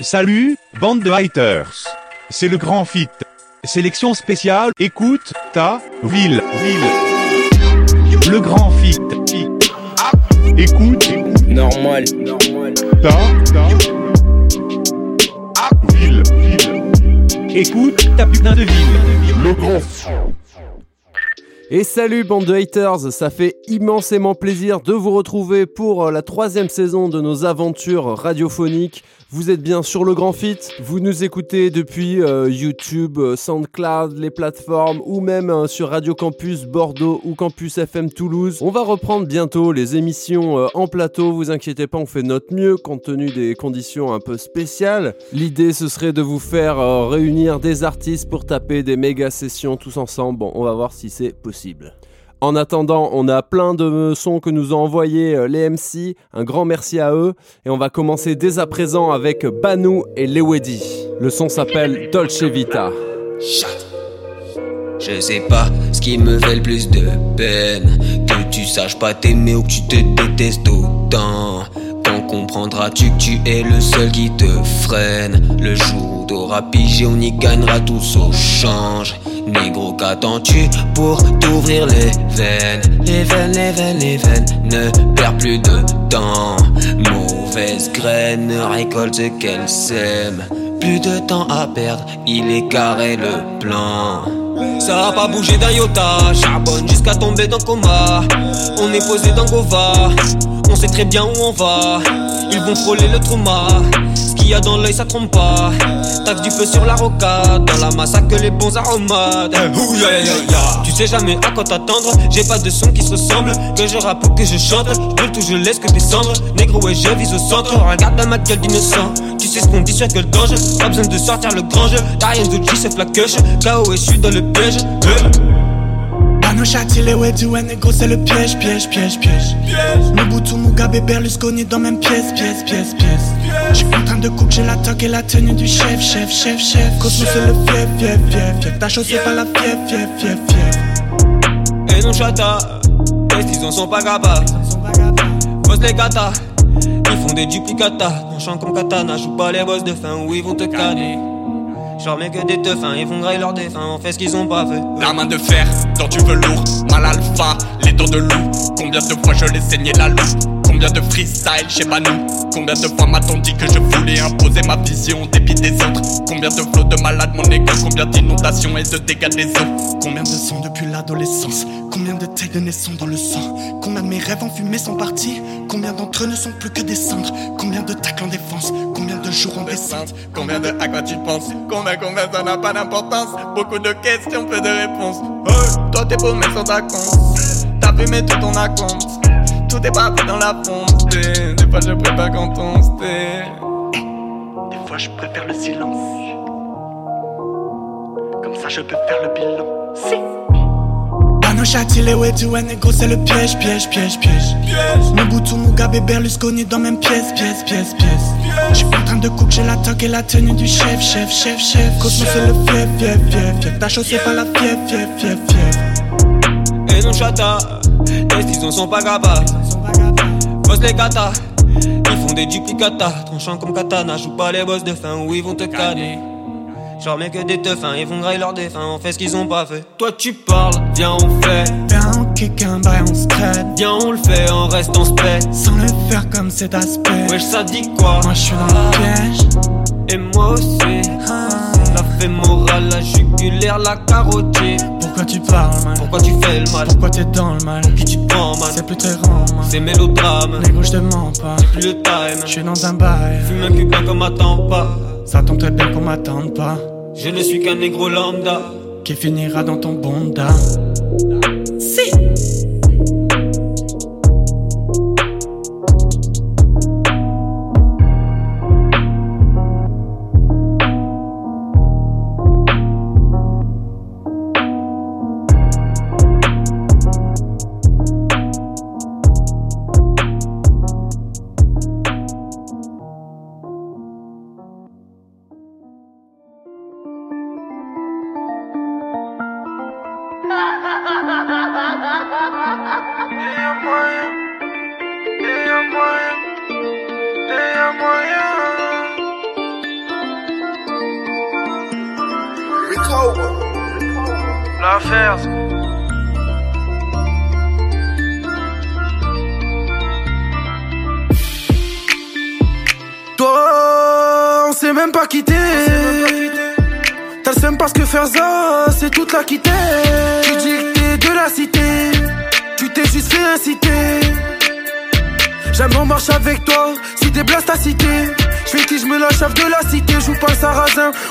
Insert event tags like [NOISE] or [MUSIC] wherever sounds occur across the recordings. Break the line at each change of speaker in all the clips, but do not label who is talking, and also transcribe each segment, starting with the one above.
Salut, bande de haters. C'est le grand fit. Sélection spéciale, écoute, ta, ville, ville. Le grand fit. Écoute,
Normal.
ta, ta. Ville, ville. Écoute, ta putain de ville. Le grand
Et salut bande de haters, ça fait immensément plaisir de vous retrouver pour euh, la troisième saison de nos aventures radiophoniques. Vous êtes bien sur le Grand Fit, vous nous écoutez depuis euh, YouTube, euh, SoundCloud, les plateformes ou même euh, sur Radio Campus Bordeaux ou Campus FM Toulouse. On va reprendre bientôt les émissions en plateau, vous inquiétez pas, on fait notre mieux compte tenu des conditions un peu spéciales. L'idée ce serait de vous faire réunir des artistes pour taper des méga sessions tous ensemble. Bon, on va voir si c'est possible. En attendant, on a plein de sons que nous ont envoyés euh, les MC. Un grand merci à eux. Et on va commencer dès à présent avec Banu et Lewedi. Le son s'appelle Dolce Vita.
Je sais pas ce qui me fait le plus de peine. Que tu saches pas t'aimer ou que tu te détestes autant. Comprendras-tu que tu es le seul qui te freine? Le jour t'auras pigé, on y gagnera tous au change. Négro, qu'attends-tu pour t'ouvrir les veines? Les veines, les veines, les veines, ne perds plus de temps. Mauvaise graine ne récolte ce qu'elle sème Plus de temps à perdre, il est carré le plan ça a pas bougé d'un iota, charbonne jusqu'à tomber dans le coma. On est posé dans Gova, on sait très bien où on va. Ils vont frôler le trauma, ce qu'il y a dans l'œil ça trompe pas. Tac du feu sur la rocade, dans la masse que les bons aromates. Ouh, ya, ya, ya, ya. Tu sais jamais à quoi t'attendre, j'ai pas de son qui se ressemble. Que je rappe ou que je chante, je brûle tout, je laisse que descendre. Négro et je vise au centre, regarde dans ma gueule d'innocent. Tu sais ce qu'on dit sur quel danger, pas besoin de sortir le grand jeu. T'as rien de G, c'est flaqueche. KO et je suis dans le piège. Euh.
Bano Chati, les ouais, du négro, c'est le piège, piège, piège, piège. Mobutu, Mugabe, Berlusconi dans même pièce, pièce, pièce, pièce. J'suis en train de coupe, j'ai la toque et la tenue du chef, chef, chef, chef. Cosmo, c'est le fief, fief, fief, fief. Ta chose, c'est pas la fief, fief, fief, fief.
Et non chata, les styles sont pas capables. Boss les gata, ils font des duplicata. Tranchant comme katana, joue pas les boss de fin où ils vont te canner. Genre mec que des teufs, ils font grailler leurs défunts, on fait ce qu'ils ont pas fait.
La main de fer dans du velours, mal alpha, les dents de loup. Combien de fois je l'ai saigné la loupe? Combien de freestyle chez Manu Combien de fois m'a-t-on dit que je voulais imposer ma vision au dépit des autres? Combien de flots de malade mon égo Combien d'inondations et de dégâts des eaux?
Combien de sang depuis l'adolescence? Combien de tailles de naissance dans le sang? Combien de mes rêves en fumée sont partis? Combien d'entre eux ne sont plus que des cendres? Combien de tacles en défense? Combien de jours en descente?
Combien de à quoi tu penses? Combien, combien ça n'a pas d'importance? Beaucoup de questions, peu de réponses. Hey, Toi t'es beau mais sans ta compte. T'as fumé tout ton acompte Tout est parti dans la fonte Des fois je prépare quand on se tait
Des fois je préfère le silence Comme ça je peux faire le bilan Si Bano Chati, les ouais, du ouais, négro, c'est le piège, piège, piège, piège. Mobutu, Mugabe, Berlusconi dans même pièce, pièce, pièce, pièce. J'suis en train de coupe, j'ai la toque et la tenue du chef, chef, chef, chef. Cosmo, c'est le fief, fief, fief, fief. Ta chose, c'est pas la fief, fief, fief, fief.
Et non chata, les styles sont pas capables. Boss les gata, ils font des duplicata. Tranchant comme katana, joue pas les boss de fin où ils vont te canner. Genre mec que des teufs, ils font grailler leurs défunts, on fait ce qu'ils ont pas fait. Toi tu parles, viens on fait.
Viens, on kick un bail, on se.
Viens on le fait, on reste en paix.
Sans le faire comme cet aspect.
Wesh ça dit quoi?
Moi, je suis dans le piège.
Et moi aussi. La fémorale, la jugulaire, la carotide.
Pourquoi tu parles, man
Pourquoi tu fais le mal
Pourquoi t'es dans le mal
Qui tu prends man
C'est plus très man.
C'est mélodrame
Négro, je te mens pas.
Plus le time
Je suis dans un bail.
Fume un cubain comme attend pas
Ça tombe très bien qu'on m'attende pas.
Je ne suis qu'un négro lambda
Qui finira dans ton bonda. Si.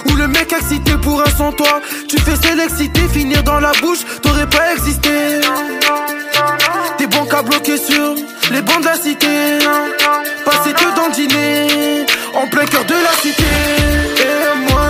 Ou le mec excité pour un sans toi. Tu fais l'excité, finir dans la bouche, t'aurais pas existé. T'es bon qu'à bloquer sur les bancs de la cité. Passer que dans dîner, en plein cœur de la cité. Et moi,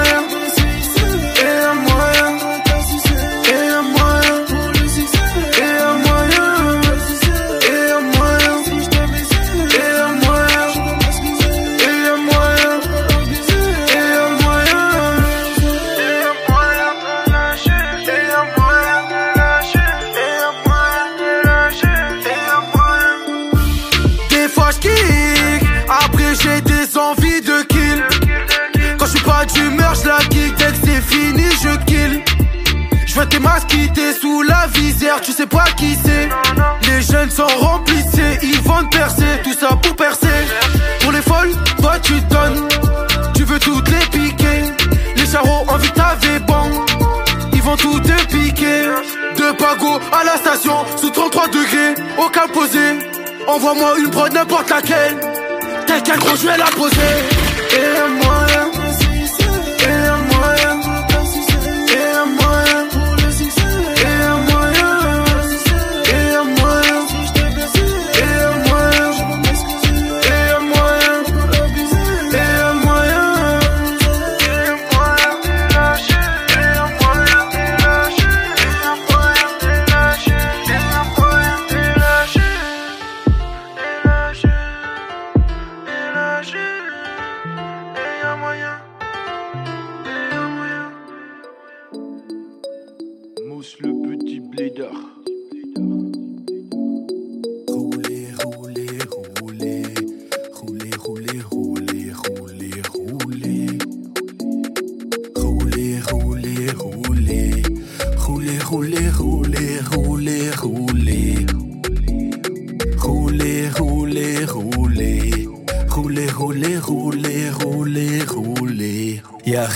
tes masques t'es sous la visière, tu sais pas qui c'est. Les jeunes sont remplissés, ils vont te percer, tout ça pour percer. Pour les folles, toi tu donnes, tu veux toutes les piquer. Les charros envie t'avais bon, ils vont tout te piquer. De Pago à la station, sous 33 degrés, au posé. Envoie-moi une prod n'importe laquelle, tel qu'un gros je vais la poser. Et moi,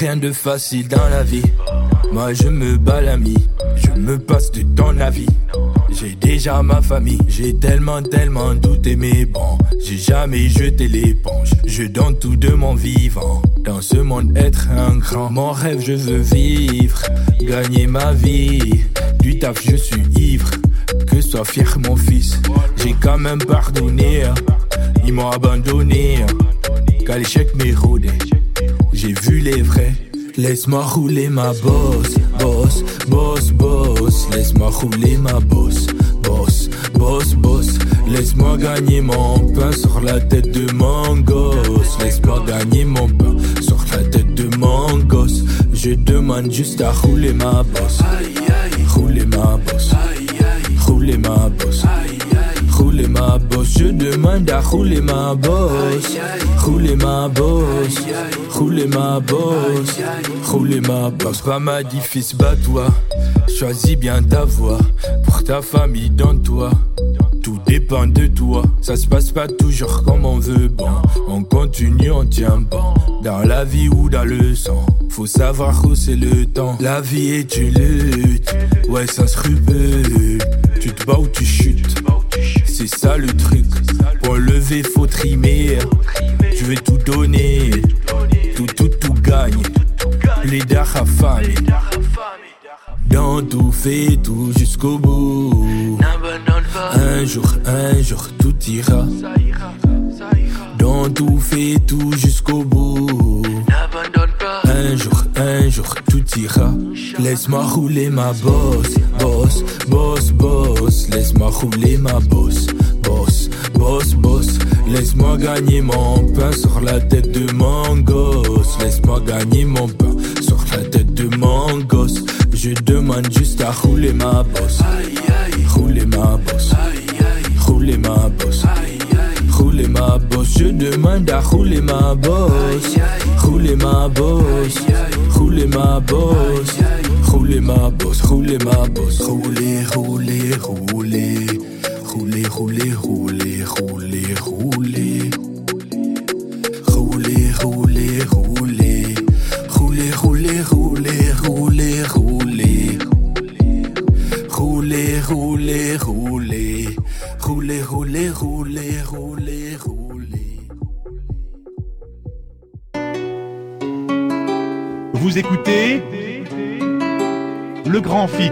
de facile dans la vie. Moi je me bats l'ami, je me passe de ton avis. J'ai déjà ma famille, j'ai tellement, tellement douté, mais bon, j'ai jamais jeté l'éponge. Je donne tout de mon vivant. Dans ce monde, être un grand, mon rêve, je veux vivre, gagner ma vie. Du taf, je suis ivre, que soit fier mon fils. J'ai quand même pardonné, ils m'ont abandonné. Qu'à l'échec m'est rodé. J'ai vu les vrais. Laisse-moi rouler ma bosse, boss, boss, boss. Laisse-moi rouler ma bosse, boss, boss, boss. Laisse-moi gagner mon pain sur la tête de mon gosse. Laisse-moi gagner mon pain sur la tête de mon gosse. Je demande juste à rouler ma bosse, rouler ma bosse, rouler ma bosse rouler ma bosse. Demande à rouler ma bosse. Rouler ma bosse. Rouler ma bosse. Rouler ma bosse. Pas m'a dit fils, bats-toi. Choisis bien ta voix. Pour ta famille, dans toi. Tout dépend de toi. Ça se passe pas toujours comme on veut. Bon, on continue, on tient bon. Dans la vie ou dans le sang. Faut savoir où c'est le temps. La vie est une lutte. Ouais, ça se scrupule. Tu te bats ou tu chutes c'est ça le truc. Pour lever, faut trimer. Je vais tout donner. Tout, tout, tout gagne. Les affamés. Dans tout, fait tout jusqu'au bout. Un jour, un jour, tout ira. Dans tout, fait tout jusqu'au bout. Jour, tout ira. Laisse-moi rouler ma bosse, boss, boss, boss. Laisse-moi rouler ma bosse, boss, boss, boss. Laisse-moi gagner mon pain sur la tête de mon gosse. Laisse-moi gagner mon pain sur la tête de mon gosse. Je demande juste à rouler ma bosse, rouler ma bosse, rouler ma bosse rouler ma bosse. Je demande à rouler ma bosse. Rouler ma bosse. Roule ma bosse, roule ma bosse, roule ma bosse, roulez, roulez, roulez, roulez, roulez, roulez.
Vous écoutez Le Grand Fit.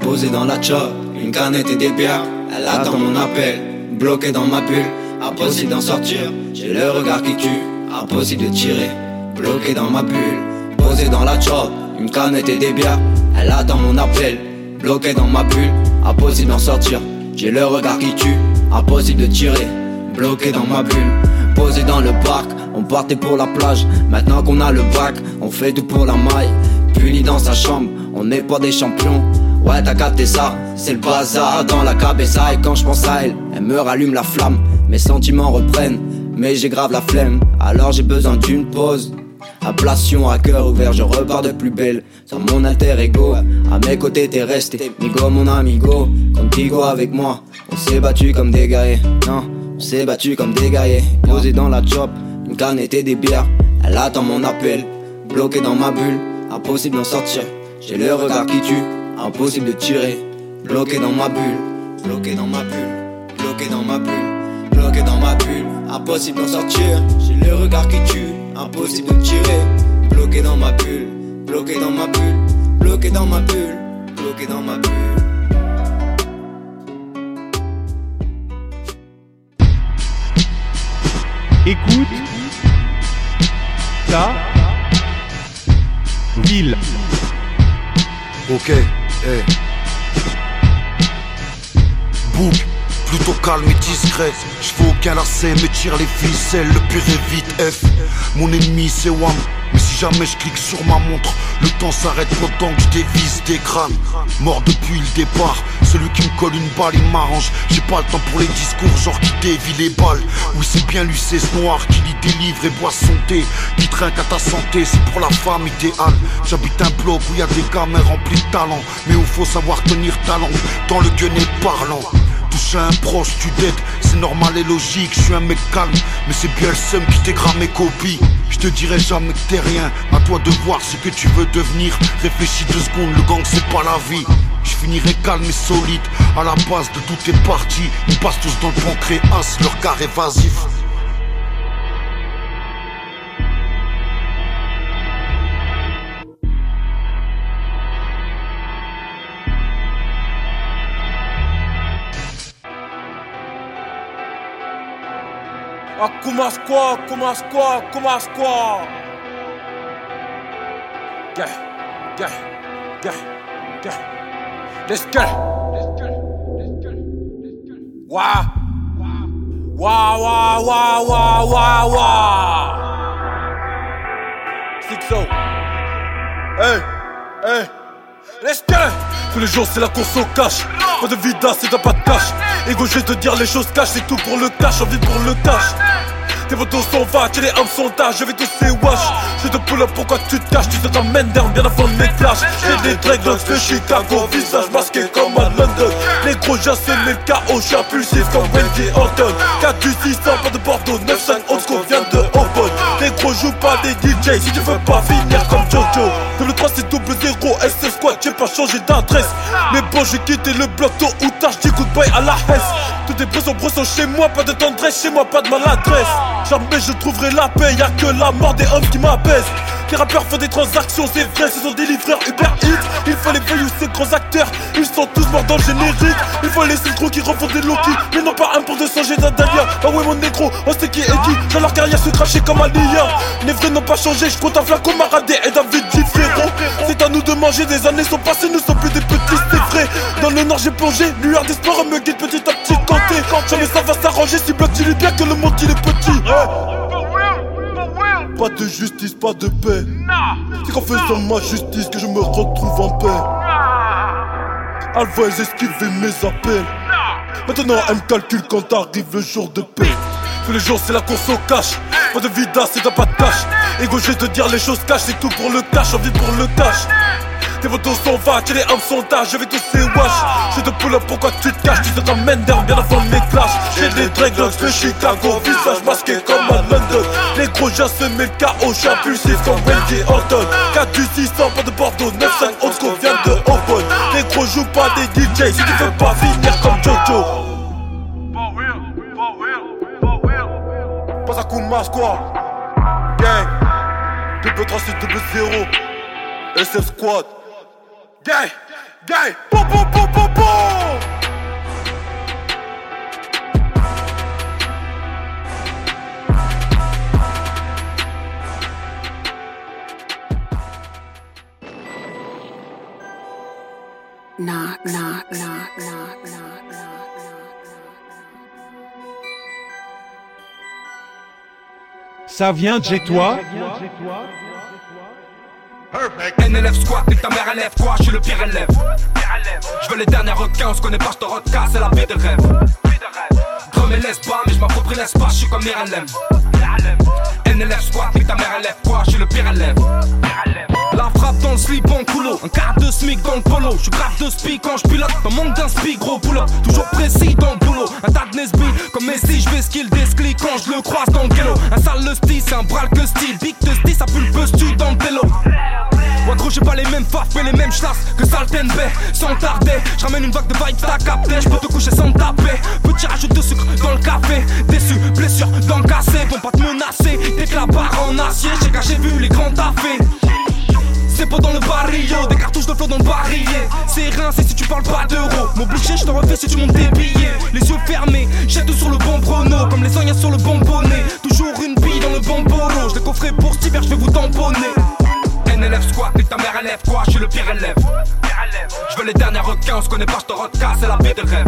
Posé dans la chop, une canette et des bières. Elle attend mon appel, bloqué dans ma bulle. Impossible d'en sortir, j'ai le regard qui tue. Impossible de tirer, bloqué dans ma bulle. Posé dans la chop, une canette et des bières. Elle attend mon appel, bloqué dans ma bulle. Impossible d'en sortir, j'ai le regard qui tue. Impossible de tirer, bloqué dans ma bulle. Posé dans le parc, on partait pour la plage. Maintenant qu'on a le bac, on fait tout pour la maille. Puni dans sa chambre, on n'est pas des champions. Ouais, t'as capté ça, c'est le bazar dans la cabeza. Et quand je pense à elle, elle me rallume la flamme. Mes sentiments reprennent, mais j'ai grave la flemme. Alors j'ai besoin d'une pause. Ablation à cœur ouvert, je repars de plus belle. Sans mon alter ego, à mes côtés t'es resté. Migo, mon amigo, contigo avec moi. On s'est battu comme des guerriers, non, s'est battu comme des guerriers. Posé dans la chop, une canette et des bières. Elle attend mon appel, bloqué dans ma bulle, impossible d'en sortir. J'ai le regard qui tue, impossible de tirer. Bloqué dans ma bulle, bloqué dans ma bulle, bloqué dans ma bulle, bloqué dans ma bulle. Impossible d'en sortir, j'ai le regard qui tue, impossible de tirer. Bloqué dans ma bulle, bloqué dans ma bulle, bloqué dans ma bulle, bloqué dans ma bulle.
Écoute ta ville.
Ok, eh. Bouk, plutôt calme et discret. Je fais aucun lacet, mais tire les ficelles. Le pire est vite F. Mon ennemi c'est Wam. Jamais je clique sur ma montre, le temps s'arrête autant que je dévisse des crânes. Mort depuis le départ, celui qui me colle une balle, il m'arrange. J'ai pas le temps pour les discours, genre qui dévie les balles. Oui, c'est bien lui, c'est ce noir qui lit des livres et boit son thé. Qui trinque à ta santé, c'est pour la femme idéale. J'habite un bloc où y a des gamins remplis de talent. Mais où faut savoir tenir talent dans le gueunet parlant. Toucher un proche, tu dettes, c'est normal et logique, je suis un mec calme, mais c'est bien le seum qui t'égrame mes copies. Je te dirai jamais que t'es rien, à toi de voir ce que tu veux devenir. Réfléchis deux secondes, le gang c'est pas la vie. Je finirai calme et solide, à la base de toutes les parties. Ils passent tous dans le pancréas, leur car évasif.
Akkumas kwa, akkumas kwa, akkumas squad! Yeah, yeah, yeah, yeah. Let's go. Let's go. Let's go. Let's go. Wow. Wow, wow, wow, wow, wow, wow. Six-o. Hey, hey. Let's go. Tous les jours c'est la course au cash. Pas de vida c'est t'as pas de cash. Ego je vais dire les choses cash C'est tout pour le cash, envie pour le cash tes motos sont vaches, et les hommes sont je vais tous ces wash. Je te pull up, pourquoi tu te caches, tu te t'emmènes down bien avant mes flashs. J'ai des dreadlocks de Chicago, visage masqué comme à London. Les gros j'assume le chaos, j'suis impulsif comme Wendy Orton 4 du 600, pas de Bordeaux, 9-5 old school vient de Obon Les gros jouent pas des DJ, si tu veux pas finir comme Jojo. Double 3 c'est double 0, SS squad, j'ai pas changé d'adresse. Mais bon j'ai quitté le bloc tôt ou tard, j'dis goodbye à la Hesse Tous des bressons bressons chez moi, pas de tendresse chez moi, pas de maladresse. Jamais je trouverai la paix, y'a que la mort des hommes qui m'apaise Les rappeurs font des transactions, c'est vrai, ce sont des livreurs Uber Eats. Il faut les voyous, ces gros acteurs, ils sont tous morts dans le générique. Il faut les synchros qui refont des Loki, mais non pas un pour 200 j'ai d'un Dahlia. Ah ouais mon négro, on sait qui est qui, dans leur carrière se cracher comme un lion Les vrais n'ont pas changé, je compte un flaco Maradé et David frérot. C'est à nous de manger, des années sont passées, nous sommes plus des petits, c'est vrai. Dans le nord j'ai plongé, lueur d'espoir me guide petit à petit compter Jamais ça va s'arranger, si bloc il est bien que le monde il est petit pas de justice, pas de paix. C'est qu'en faisant ma justice que je me retrouve en paix. Alva, esquiver mes appels. Maintenant, elle me calcule quand arrive le jour de paix. Tous les jours, c'est la course au cash. Pas de vida, c'est pas de cash. Ego, de dire les choses cash, c'est tout pour le cash, envie pour le cash. Tes photos sont vaches, les hommes sont je vais tous ces wash. Je te pull up, pourquoi tu te caches, tu te t'emmènes down bien avant mes clashs. J'ai des dreadlocks de Chicago, visage masqué comme à London. Les gros j'ai semé le chaos, j'suis impulsif comme Wendy Orton. 4 du 600, pas de Bordeaux, 9-5 old school vient de Open. Les gros jouent pas des DJ si tu veux pas finir comme Jojo. Pas à coup de masse quoi Gang Double 36 double 0 SF Squad Gang Gang Boum boum boum boum boum
Knock, knock, knock, knock, knock, knock.
Ça vient de chez toi?
NLF squat, nique ta mère élève quoi, je suis le pire élève Je veux les derniers requins, on se connaît pas, je te recasse, c'est la vie de rêve Drum et laisse pas, mais je m'approprie l'espace, je suis comme Miralem NLF squat, nique ta mère élève quoi, je suis le pire élève la frappe dans le slip en coulo, un quart de smic dans le polo. Je grave de speak quand je pilote, pas manque d'un gros boulot. Toujours précis dans le boulot, un tas de Nesby. Comme Messi, je vais skill des quand je le croise dans le ghetto. Un sale le style, c'est un bral que style. Big de style, ça pue le buzz dans le vélo? Les mêmes chlasses que Salten Bay Sans tarder, je ramène une vague de vibes t'as capté Je peux te coucher sans taper Petit rajout de sucre dans le café Déçu, blessure dans le cassé Vont pas te menacer, dès que la barre en acier J'ai j'ai vu les grands taffés c'est pas dans le barrio, des cartouches de flot dans le barillet. C'est rien, c'est si tu parles pas d'euros. M'obliger, je te refais si tu montes des billets. Les yeux fermés, jette sur le bon prono, comme les soignants sur le bon bonnet. Toujours une bille dans le bon polo. Je l'ai coffré pour hiver, je vais vous tamponner. NLF squat, et ta mère élève quoi, je suis le pire élève. Je veux les derniers requins, on se connaît pas, je te recasse, c'est la vie de rêve.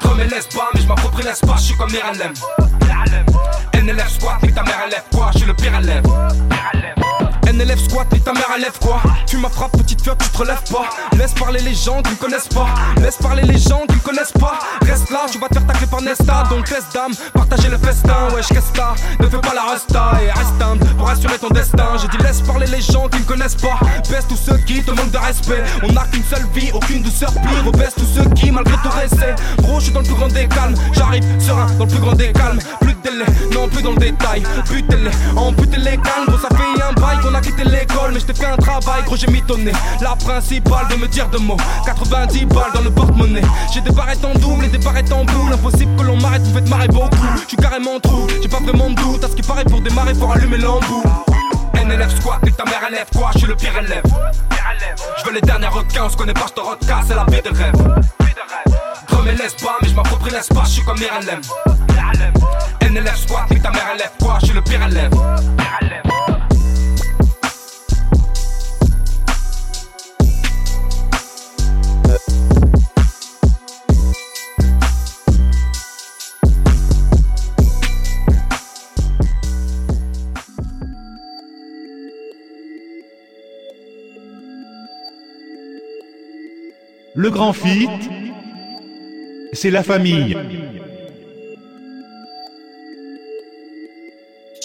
Drum et laisse pas, mais je m'approprie l'espace, je suis comme Miralem. NLF squat, et ta mère élève quoi, je suis le pire élève. NLF squat, et ta mère élève quoi. Tu m'as frappé petite fille, tu te relèves pas. Laisse parler les gens qui me connaissent pas. Laisse parler les gens qui me connaissent pas. Reste là, tu vas te faire tacler par Nesta. Donc laisse dame, partager le festin. Wesh qu'est-ce Ne fais pas la resta et reste humble Pour assurer ton destin. J'ai dit laisse parler les gens qui me connaissent pas. Baisse tous ceux qui te manquent de respect. On n'a qu'une seule vie, aucune douceur plus. Rebaisse tous ceux qui malgré tout rester Gros je suis dans le plus grand des calmes. J'arrive serein dans le plus grand des calmes. Plus de délai, non plus dans le détail. Butez-les, amputez les calmes. Gros ça fait un bail qu'on a quitté l'école mais je t'ai fait un travail gros j'ai mitonné La principale de me dire de mots. 90 balles dans le porte-monnaie. J'ai des barrettes en double et des barrettes en boule. Impossible que l'on m'arrête, vous faites marrer beaucoup. Je suis carrément trou, j'ai pas vraiment de doute. À ce qui paraît pour démarrer faut allumer l'embout. NLF squat, et ta mère élève quoi, je suis le pire élève. Je veux les derniers requins, on se connaît pas, je te recasse, c'est la vie de rêve. Drum laisse pas, mais je m'approprie l'espace, je suis comme Miralem. NLF squat, et ta mère élève quoi, je suis le pire élève
Le grand fit, c'est la famille.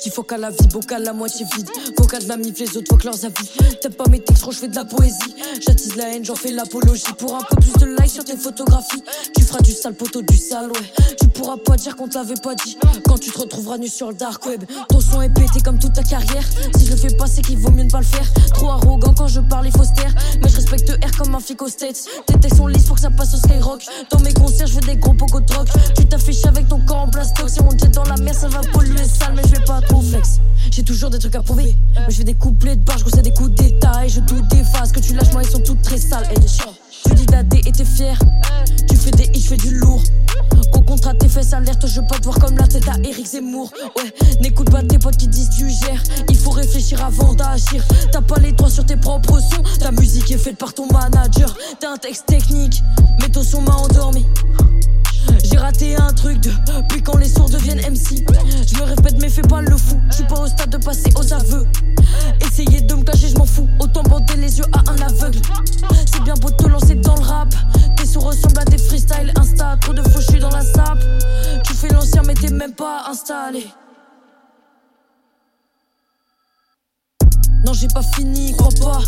J'dis faut qu'à la vie, bocal la moitié vide. Vocal de la mif, les autres que leurs avis. T'aimes pas mes textes, je fais de la poésie. J'attise la haine, j'en fais l'apologie. Pour un peu plus de likes sur tes photographies, tu feras du sale poteau, du sale, ouais. Tu pourras pas dire qu'on te l'avait pas dit. Quand tu te retrouveras nu sur le dark web, ton son est pété comme toute ta carrière. Si je le fais pas, c'est qu'il vaut mieux ne pas le faire. Trop arrogant quand je parle, il faut se. Mais je respecte R comme un flic aux States. Tes textes sont lisses pour que ça passe au skyrock. Dans mes concerts, je veux des gros pocos de. Tu t'affiches avec ton corps en plastoc. Si on jet dans la mer, ça va polluer sale, mais je vais pas j'ai toujours des trucs à prouver. Mais je fais des couplets de barge, je des coups d'état. Et je doute des que tu lâches, moi, ils sont toutes très sales. Hey, tu dis d'AD et t'es fier. Tu fais des hits, je fais du lourd. Au contrat, tes fesses alerte, je veux pas te voir comme la tête à Eric Zemmour. Ouais, n'écoute pas tes potes qui disent tu gères. Il faut réfléchir avant d'agir. T'as pas les droits sur tes propres sons. Ta musique est faite par ton manager. T'as un texte technique, mais ton son m'a endormi. J'ai raté un truc de puis quand les sourds deviennent MC. Je me répète, mais fais pas le fou. Je suis pas au stade de passer aux aveux. Essayez de me cacher, je m'en fous. Autant bander les yeux à un aveugle. C'est bien beau de te lancer dans le rap. Tes sons ressemblent à des freestyles Insta. Trop de faux, dans la sape. Tu fais l'ancien, mais t'es même pas installé. Non, j'ai pas fini, crois pas.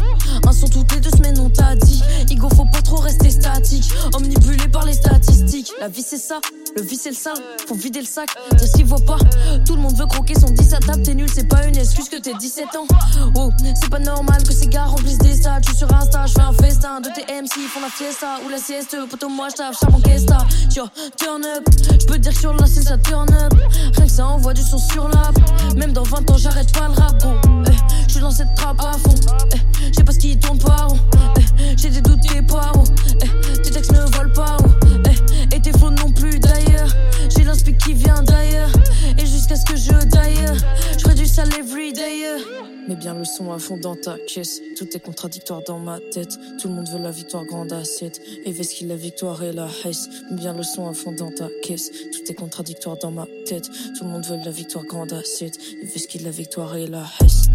Un son toutes les deux semaines, on t'a dit. Igo, faut pas trop rester statique. Omnibulé par les statistiques. La vie, c'est ça. Le vice, c'est le sale. Faut vider le sac. Dire s'il voit pas. Tout le monde veut croquer son 10 à table. T'es nul, c'est pas une excuse que t'es 17 ans. Oh, c'est pas normal que ces gars remplissent des stades. Tu sur Insta, je fais un festin. De tes MC font la fiesta. Ou la sieste. Poto, moi, je tape, charbon questa. Tiens, turn up. Je peux dire que sur la scène, ça turn up. Rien que ça envoie du son sur l'app. Même dans 20 ans, j'arrête pas le rap. Suis dans cette trappe à fond. Eh, Je sais pas ce qui tourne pas rond. Eh, J'ai des doutes, t'es pas. Eh, Tes textes ne volent pas haut. Eh, Et tes flots non plus d'ailleurs. J'ai l'inspi qui vient d'ailleurs. Et jusqu'à ce que je d'ailleurs. Je ferai du sale everyday. Mets bien le son à fond dans ta caisse. Tout est contradictoire dans ma tête. Tout le monde veut la victoire grande assiette. Et qu'il la victoire et la haisse. Mets bien le son à fond dans ta caisse. Tout est contradictoire dans ma tête. Tout le monde veut la victoire grande assiette. Et qu'il la victoire et la haisse.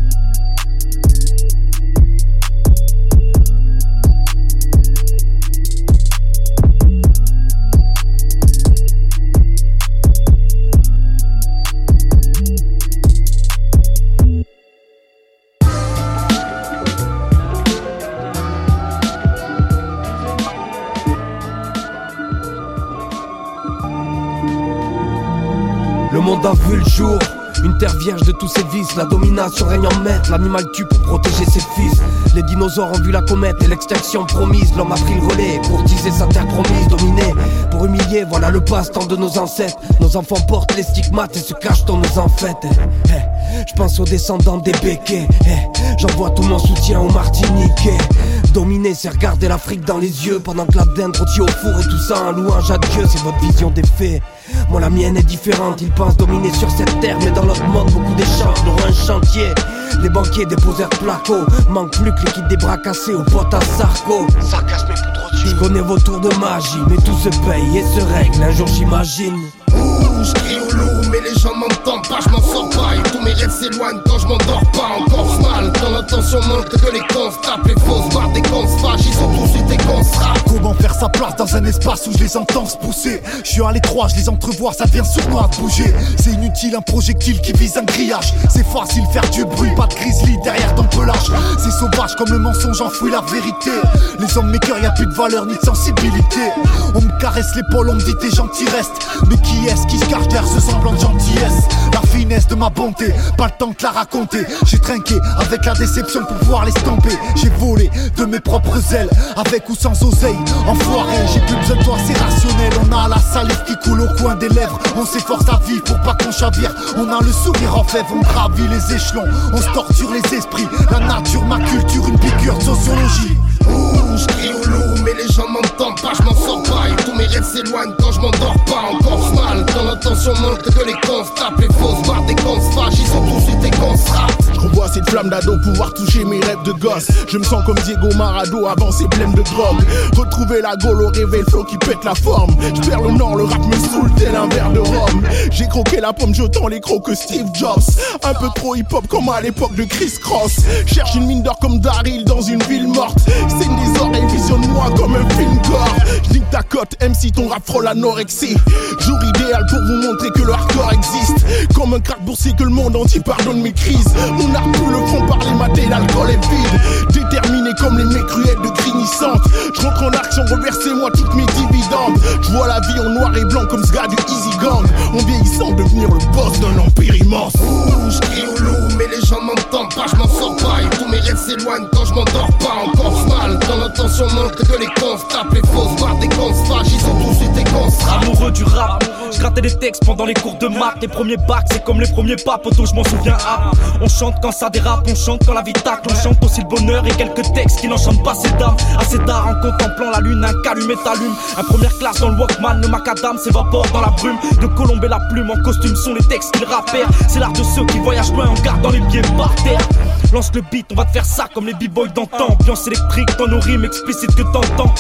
Monde a vu le jour. Une terre vierge de tous ses vices, la domination règne en maître, l'animal tue pour protéger ses fils. Les dinosaures ont vu la comète et l'extinction promise, l'homme a pris le relais pour teaser sa terre promise, dominée. Pour humilier, voilà le passe-temps de nos ancêtres. Nos enfants portent les stigmates et se cachent dans nos enfêtes. Eh, eh, Je pense aux descendants des béquets, eh, j'envoie tout mon soutien aux Martiniquais. Dominer, c'est regarder l'Afrique dans les yeux pendant que la dinde rôtit au four et tout ça en louange à Dieu, c'est votre vision des faits. Moi, la mienne est différente, ils pensent dominer sur cette terre, mais dans l'autre monde, beaucoup d'échanges n'auront un chantier. Les banquiers déposèrent placo, manque plus que les kits des bras cassés aux potes à Sarko. Sarcasme et Je connais vos tours de magie, mais tout se paye et se règle, un jour j'imagine.
Ouh, je crie au loup, mais les gens m'entendent pas, je m'en sors pas. Et tous mes rêves s'éloignent quand je m'endors pas. Encore mal, quand l'attention manque que les cons se tapent, les fausses barres des cons se fâchent, ils sont tous
Comment faire sa place dans un espace où je les entends se pousser? Je suis à l'étroit, je les entrevois, ça devient sournois de bouger. C'est inutile un projectile qui vise un grillage. C'est facile faire du bruit, pas de grizzly derrière ton pelage. C'est sauvage comme le mensonge enfouit la vérité. Les hommes mes cœurs, y a plus de valeur ni de sensibilité. On me caresse l'épaule, on me dit t'es gentil reste. Mais qui est-ce qui se cache derrière ce semblant de gentillesse? La finesse de ma bonté, pas le temps de la raconter. J'ai trinqué avec la déception pour pouvoir l'estomper. J'ai volé de mes propres ailes, avec ou sans oseille. Enfoiré, j'ai plus besoin de toi, c'est rationnel. On a la salive qui coule au coin des lèvres. On s'efforce à vivre pour pas qu'on chavire. On a le sourire en fèvre, on gravit les échelons. On se torture les esprits, la nature, ma culture, une piqûre de sociologie.
Ouh, je crie au loup, mais les gens m'entendent pas, je m'en sors pas. Et tous mes rêves s'éloignent quand je m'endors pas. Encore mal, quand l'attention manque que les cons se tapent, les fausses barres des cons se fâchent, ils sont tous été cons se ratent.
Je revois cette flamme d'ado pouvoir toucher mes rêves de gosse. Je me sens comme Diego Marado avant ses blèmes de drogue. Retrouver la gaule au réveil, flow qui pète la forme. Je perds le nord, le rap me saoule tel un verre de rhum. J'ai croqué la pomme, j'entends les crocs que Steve Jobs. Un peu trop hip hop comme à l'époque de Chris Cross. Cherche une mine d'or comme Daryl dans une ville morte. Saigne des oreilles, visionne-moi comme un film gore. J'nique ta cote, MC ton rap frôle l'anorexie. Jour idéal pour vous montrer que le hardcore existe. Comme un crack boursier que le monde entier pardonne mes crises. Tout le fond par les matés, l'alcool est vide. Déterminé comme les mecs cruels de grignissante. Je rentre en action, reversez-moi toutes mes dividendes. Je vois la vie en noir et blanc comme ce gars du Easy Gang. En vieillissant, devenir le boss d'un empire immense.
Ouh, je crie au loup, mais les gens m'entendent pas, je m'en sors pas. Et tous mes rêves s'éloignent quand je m'endors pas. Encore mal, quand l'attention manque que les cons tapent, les fausses barres des cons ils sont tous été cons.
Amoureux du rap, je des textes pendant les cours de maths. Les premiers bacs, c'est comme les premiers pas, poteau, je m'en souviens. Ah, on chante quand ça dérape, on chante quand la vie tacle. On chante aussi le bonheur et quelques textes qui n'enchantent pas ses dames. Assez d'art en contemplant la lune, un calumet t'allume. Un première classe dans le Walkman, le macadam s'évapore dans la brume. De Colombe et la plume en costume sont les textes qu'ils rappèrent. C'est l'art de ceux qui voyagent loin en gardant les pieds par terre. Lance le beat, on va te faire ça comme les b-boys d'antan. Ambiance électrique dans nos rimes explicites que t'entends.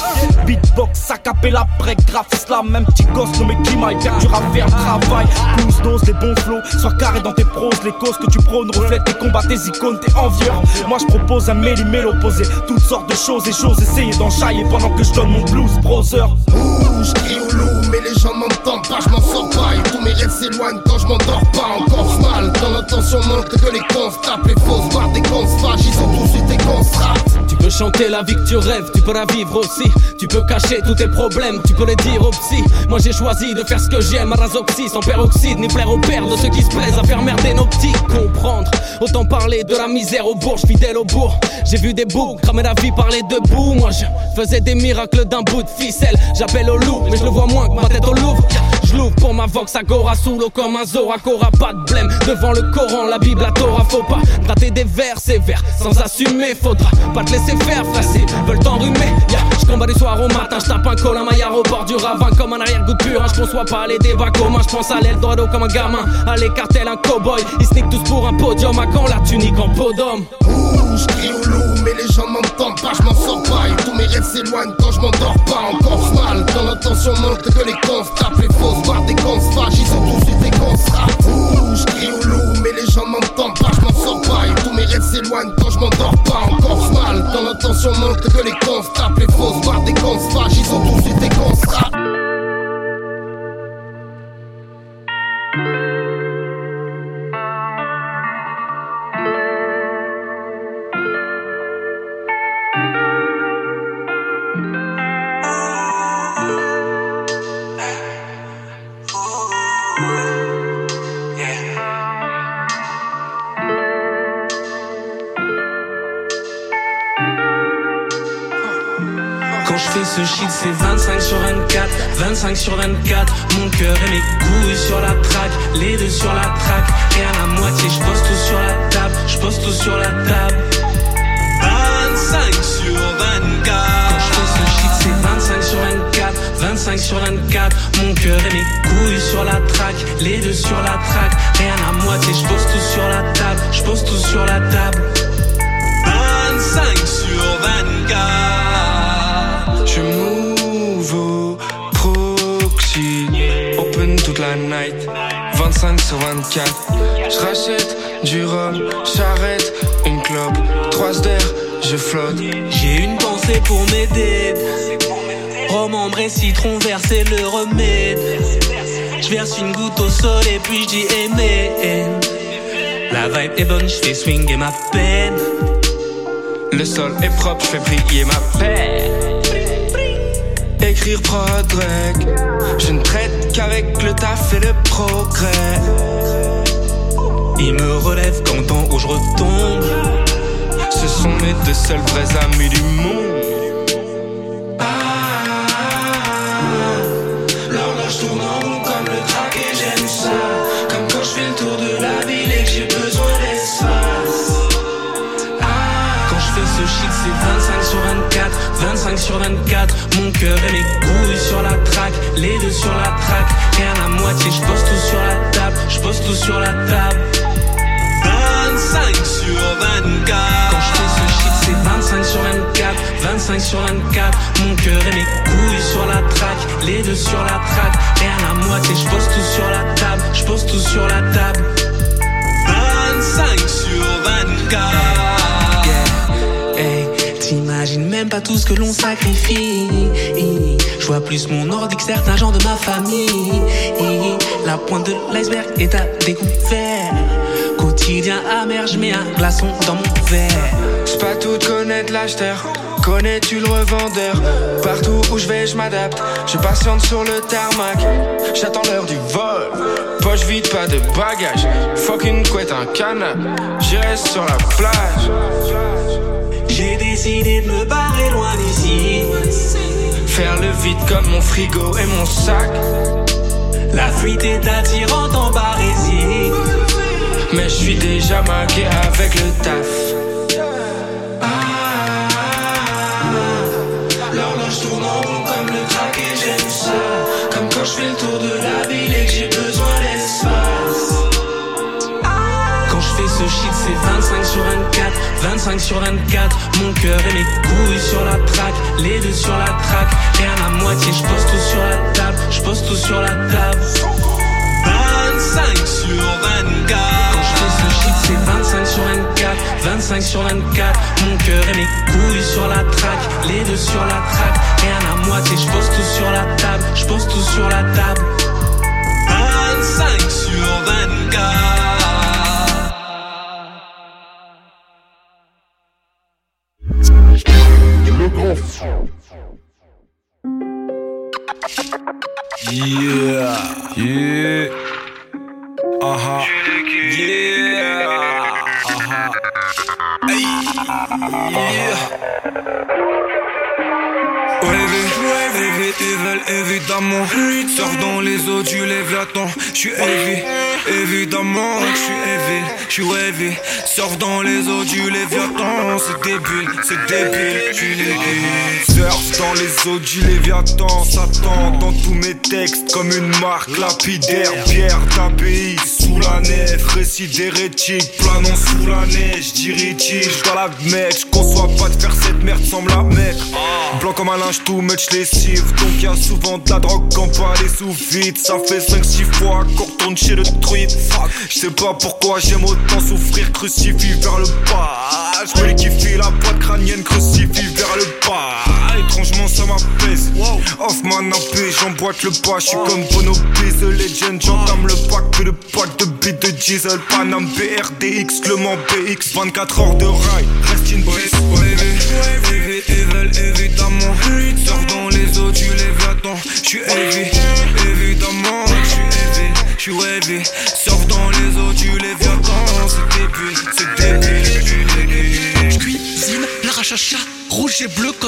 Beatbox, sac la break, graphiste là, même petit gosse nommé Kima, il dur à faire travail. Plus dose, les bons flows, sois carré dans tes proses, les causes que tu prônes reflètent tes combats, tes icônes, tes envieurs. Moi je propose un méli opposé, toutes sortes de choses et choses, essayer d'enchailler pendant que je donne mon blues, brother.
Ouh, je au m'entendent pas, je m'en sors pas. Tous mes rêves s'éloignent quand je m'endors pas. Encore mal. Quand l'intention monte que les cons tapent Les fausses barres des cons fâches Ils ont tous constats.
Tu chanter la vie que tu rêves, tu peux la vivre aussi. Tu peux cacher tous tes problèmes, tu peux les dire au psy Moi j'ai choisi de faire ce que j'aime à Sans peroxyde ni plaire au père de ceux qui se plaisent à faire merder nos petits. Comprendre, autant parler de la misère au bourg, fidèle au bourg. J'ai vu des boucs cramer la vie par les debout Moi je faisais des miracles d'un bout de ficelle. J'appelle au loup, mais je le vois moins que ma tête au Louvre je l'ouvre pour ma vox agora sous l'eau comme un Zora Cora pas de blême devant le Coran la Bible la Torah. Faut pas gratter des vers sévères sans assumer. Faudra pas te laisser faire facile veulent t'enrhumer. Yeah. je combat du soir au matin je tape un col un maillard au bord du ravin comme un arrière-goût de purin je conçois pas les débats communs je pense à l'Eldorado comme un gamin. À les cartels un cowboy. Ils sneak tous pour un podium. À quand la tunique en peau
Ouh, je au loup, mais les gens m'entendent pas, je m'en sors pas. Et tous mes rêves s'éloignent quand je m'endors pas. Encore mal, quand l'intention monte que les cons tapent les fausses barres des cons fâches, ils ont tous été constats. Ouh, je crie au loup, mais les gens m'entendent pas, je m'en sors pas. Et tous mes rêves s'éloignent quand je m'endors pas. Encore mal, quand l'intention monte que les cons tapent les fausses barres des cons fâches, ils ont tous été constats.
25 sur 24. Mon cœur et mes couilles sur la traque, les deux sur la traque. Et à moitié, je pose tout sur la table, je pose tout sur la table. 25 sur 24. Quand je fais ce shit, c'est 25 sur 24, 25 sur 24. Mon cœur et mes couilles sur la traque, les deux sur la traque. Et à moitié, je pose tout sur la table, je pose tout sur la table. 25 sur 24.
Je toute la night, 25 sur 24. Je rachète du rhum, j'arrête une clope, 3 d'air, je flotte.
J'ai une pensée pour m'aider. Romandre et citron vert, c'est le remède. Je verse une goutte au sol et puis je dis amen. La vibe est bonne, je fais swinguer ma peine.
Le sol est propre, je fais briller ma paix. Je ne traite qu'avec le taf et le progrès.
Il me relève quand temps où je retombe.
Ce sont mes deux seuls vrais amis du monde.
L'horloge tourne en rond comme le track et j'aime ça. Comme quand je fais le tour de la ville et que j'ai besoin d'espace. Quand je fais ce shit, c'est 25 sur 24, 25 sur 24. Mon cœur et mes couilles sur la traque, les deux sur la traque. Et à la moitié, je pose tout sur la table, je pose tout sur la table. 25 sur 24. Quand je fais ce shit, c'est 25 sur 24, 25 sur 24. Mon cœur et mes couilles sur la traque, les deux sur la traque. Et à la moitié, je pose tout sur la table, je pose tout sur la table. 25 sur 24. Hey, t'imagines même pas tout ce que l'on sacrifie. Je vois plus mon ordi que certains gens de ma famille. La pointe de l'iceberg est à découvert. Quotidien amer, je mets un glaçon dans mon verre.
C'est pas tout connaître l'acheteur. Connais-tu le revendeur? Partout où je vais, je m'adapte. Je patiente sur le tarmac. J'attends l'heure du vol. Poche vide, pas de bagages. Fucking couette, un canap. J'irai sur la plage.
Décidé de me barrer loin d'ici.
Faire le vide comme mon frigo et mon sac.
La fuite est attirante en barésie.
Mais je suis déjà maqué avec le taf.
L'horloge tourne en rond comme le track et j'aime ça. Comme quand je fais le tour de la ville et que j'ai besoin d'espace. Quand je fais ce shit, c'est 25 sur 24, 25 sur 24. Mon cœur et mes couilles sur la traque, les deux sur la traque. Et à moitié, je pose tout sur la table, je pose tout sur la table. 25 sur 24. Quand je fais ce shit, c'est 25 sur 24, 25 sur 24. Mon cœur et mes couilles sur la traque, les deux sur la traque. Et à moitié, je pose tout sur la table, je pose tout sur la table. 25 sur 24.
Yeah. Yeah. Aha. Yeah. Aha. Hey. Yeah. Ouais, rêver, ils veulent. Sors dans les eaux du Léviathan. J'suis heavy, évidemment. J'suis heavy, j'suis heavy. Sors dans les eaux du Léviathan. C'est débile, c'est débile. J'suis débile. Surf dans les eaux du Léviathan. Satan dans tous mes textes comme une marque lapidaire. Pierre pays sous la nef. Récit d'hérétique, planant sous la neige. Dirige, dans la mec. J'conçois pas de faire cette merde sans me la mettre. Blanc comme un linge tout much lessive Donc y'a souvent de la drogue quand pas les sous vide Ça fait 5-6 fois qu'on retourne chez le Fuck. J'sais pas pourquoi j'aime autant souffrir Crucifie vers le bas. J'me kiffe la pointe crânienne Crucifie vers le bas. Étrangement ça m'apaise. Hoffman AP j'emboîte le pas. J'suis comme Bono The Legend. J'entame le pack que le pack de beat de diesel. Panam BRDX Le Mans BX 24 heures de rail. Reste in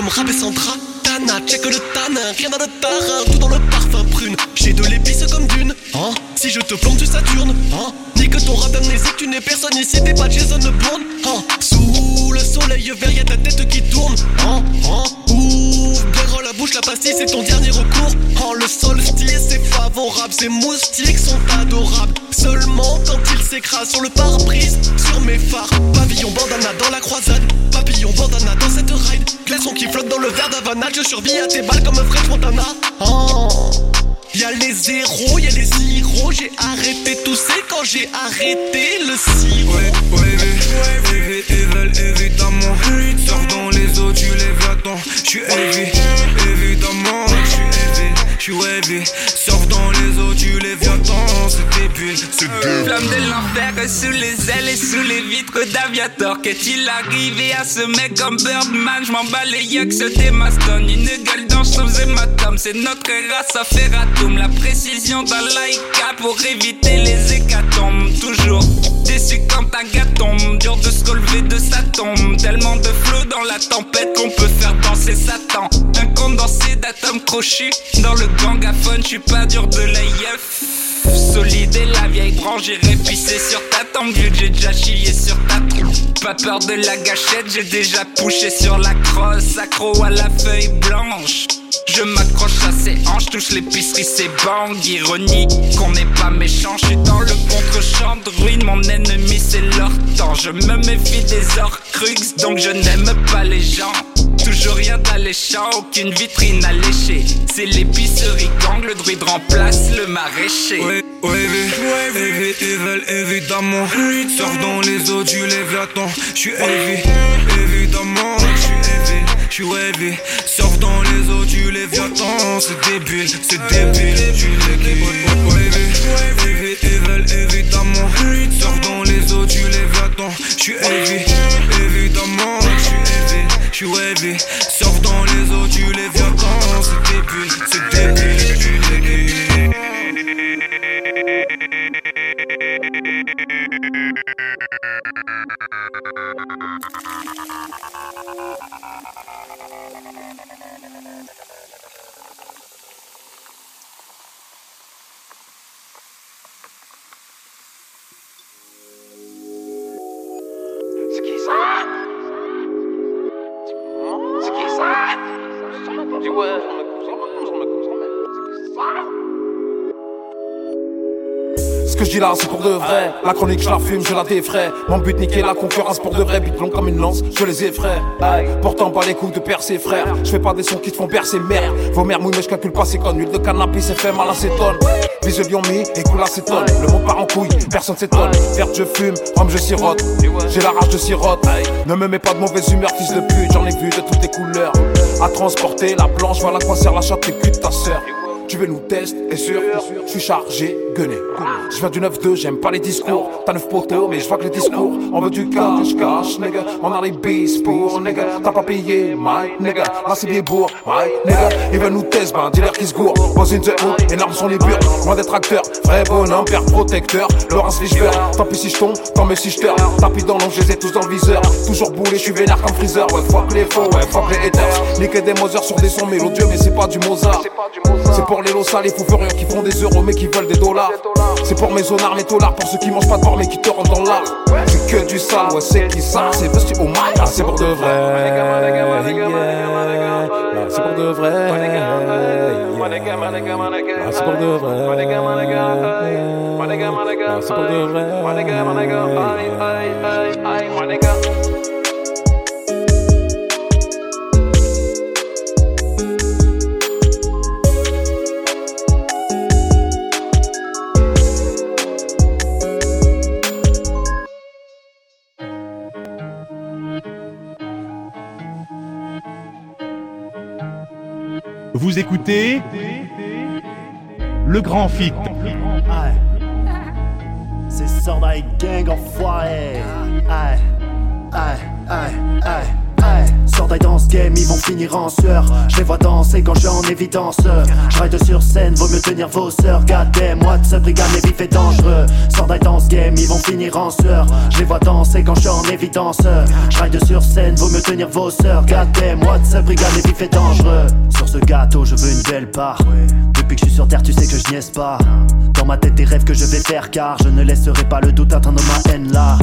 comme Rabessandra Tana, check le tanin Rien dans le tarin, tout dans le parfum prune. J'ai de l'épice comme d'une Hein. Si je te plombe du Saturne Hein. Nique ton rap d'amnésie Tu n'es personne ici T'es pas Jason Bourne Hein. Sous le soleil vert Y'a ta tête qui tourne Hein Hein. La bouche La pastille c'est ton dernier recours Hein. Le solstice c'est favorable Ces moustiques sont adorables. Seulement quand ils s'écrasent sur le pare-brise Sur mes phares Pavillon bandana dans la croisade Papillon bandana flotte dans le verre d'Havana Je survis à tes balles comme un French Montana oh. Y'a les zéros, y'a les zéros J'ai arrêté tousser quand j'ai arrêté le sirop.
Ouais, ouais, ouais, evil, évidemment. Sors dans les eaux du Léviathan J'suis heavy, évidemment J'suis heavy, j'suis heavy Sors dans les eaux du Léviathan C'est débile
Flamme de l'enfer sous les ailes et sous les vitres d'aviator. Qu'est-il arrivé à ce mec comme Birdman? J'm'en bats les yucks, c'était Maston Une gueule d'ange C'est notre race à faire atome La précision d'un laïka pour éviter les hécatombes. Toujours déçu quand un gars tombe. Dur de se relever de sa tombe. Tellement de flots dans la tempête qu'on peut faire danser Satan. Un condensé d'atomes crochus Dans le gangaphone, j'suis pas dur de la yeuf Solide et la vieille branche, j'irai pisser sur ta tombe Vu que j'ai déjà chié sur ta troupe. Pas peur de la gâchette, j'ai déjà poussé sur la crosse. Accro à la feuille blanche. Je m'accroche à ses hanches, touche l'épicerie, c'est bang Ironie qu'on n'est pas méchant, je suis dans le contre-champ de ruine. Mon ennemi c'est leur temps, je me méfie des orcrux Donc je n'aime pas les gens Toujours rien d'alléchant, aucune vitrine alléchée C'est l'épicerie gang, le druide remplace le maraîcher.
Ouais, ouais, heavy, evil, évidemment. Sors dans les eaux du Léviathan. J'suis heavy, évidemment. J'suis heavy, j'suis heavy. Sors dans les eaux du Léviathan. C'est débile, c'est débile. Ouais, heavy, evil, évidemment. Sors dans les eaux du Léviathan. J'suis heavy, évidemment J'suis heavy Sors dans les eaux du Léviathan C'est débile, c'est débile
C'est dis
là, c'est pour de vrai. La chronique, je la fume, je la défraie. Mon but, niquer la concurrence pour de vrai. Bite long comme une lance, je les effraie. Pourtant, pas les coups de percer, frère. Je fais pas des sons qui te font percer, merde. Vos mères mouillent, mais je calcule pas ces connes. Huile de cannabis, c'est fait mal à acétone. Vise mis et coule acétone. Le mot part en couille, personne s'étonne. Verte, je fume, rhum, je sirote. J'ai la rage de sirote. Ne me mets pas de mauvaise humeur, fils de pute. J'en ai vu de toutes les couleurs. À transporter la blanche, voilà quoi sert la chatte et de ta sœur. Tu veux nous tester, et sûr, je suis chargé
Je viens du 9-2, j'aime pas les discours. T'as 9 poteaux, mais je vois que les discours. On veut du cash, cash, nigga. On a les bis pour, nigga. T'as pas payé, my nigga. Là c'est bien bourg, my nigga. Ils veulent nous test, ben, dealer qui se gourre. Voisin de hood, énorme sont les bures. Loin d'être acteur, vrai bonhomme, père protecteur. Laurence Fishburne, tant pis si je tombe, tant mieux si je teurs. Tapis dans l'ombre, je les ai tous dans le viseur. Toujours boulé, je suis vénère comme freezer. Ouais, fuck les faux, ouais, fuck les haters. Niquer des Mozart sur des sons mélodieux, mais c'est pas du Mozart. C'est pour les lots sales, les fous furieux qui font des euros, mais qui veulent des dollars. C'est pour mes zonards, mes dollars, pour ceux qui mangent pas de porc, mais qui te rentrent dans l'art. C'est que du sale, ouais, c'est qui ça, c'est vesti au mic, ah, c'est pour de vrai. Là, C'est pour de vrai. Ah, c'est pour de vrai. Ah, c'est pour de vrai.
Vous écoutez Le Grand Fit.
C'est Sorday Gang enfoiré. Aïe, aïe, aïe, aïe. Sorday dans ce game, ils vont finir en sueur. Je les vois danser quand je suis en évidence. Je sur scène, vaut mieux tenir vos sœurs. Gardez moi de ce brigade, les vif et dangereux. Sorday dans ce game, ils vont finir en sueur. Je les vois danser quand je suis en évidence. Je sur scène, vaut mieux tenir vos sœurs. Gardez moi de ce brigade, les vif et dangereux. Sur ce gâteau, je veux une belle part. Depuis que je suis sur terre, tu sais que je niaise pas. Dans ma tête, des rêves que je vais faire, car je ne laisserai pas le doute atteindre ma haine là.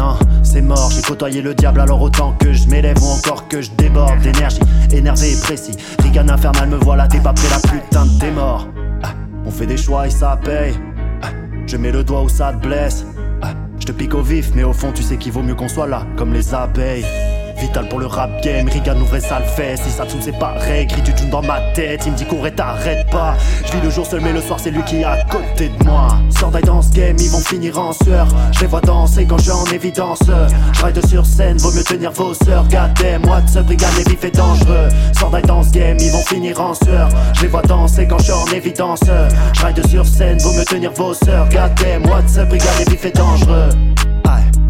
Non, c'est mort, j'ai côtoyé le diable, alors autant que je m'élève ou encore que je déborde d'énergie, énervé et précis. Rigan infernal, me voilà, t'es pas prêt la putain de tes morts. Ah, on fait des choix et ça paye. Ah, je mets le doigt où ça te blesse. Ah, je te pique au vif, mais au fond, tu sais qu'il vaut mieux qu'on soit là, comme les abeilles. Vital pour le rap game, Rigan ouvrait ça le fait Si ça c'est pareil, crie du tune dans ma tête. Il me dit cours et t'arrête pas. Je vis le jour seul mais le soir c'est lui qui est à côté de moi. Sordaille dans ce game, ils vont finir en sueur. Je les vois danser quand suis en évidence. Je ride sur scène, vaut mieux tenir vos sœurs. Moi de ce brigade les vif et dangereux. Sordaille dans ce game, ils vont finir en sueur. Je les vois danser quand suis en évidence. Je ride sur scène, vaut mieux tenir vos sœurs. Moi de ce brigade les vif et dangereux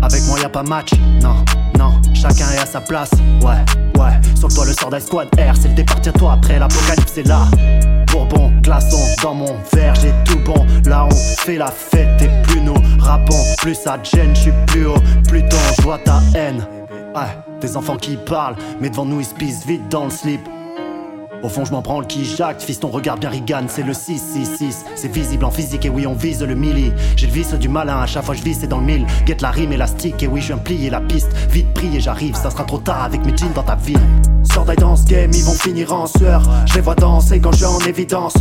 avec moi y a pas match, non, non, chacun est à sa place, ouais, ouais. Sur toi le sort Squad R, c'est le départ, tiens-toi après l'apocalypse, c'est là. Bourbon, glaçon dans mon verre, j'ai tout bon. Là on fait la fête et plus nous rappons, plus ça gêne, je plus haut, plus ton je vois ta haine. Ouais, des enfants qui parlent, mais devant nous ils se pissent vite dans le slip. Au fond, je m'en prends qui jacte. Fils, ton regard bien rigane, c'est le 666. C'est visible en physique, et oui, on vise le milli. J'ai le vice du malin, à chaque fois je vis, c'est dans le mille. Guette la rime élastique, et oui, je viens plier la piste. Vite pris et j'arrive, ça sera trop tard avec mes jeans dans ta ville. Sordaille dans ce game, ils vont finir en sueur. Je les vois danser quand je en évidence.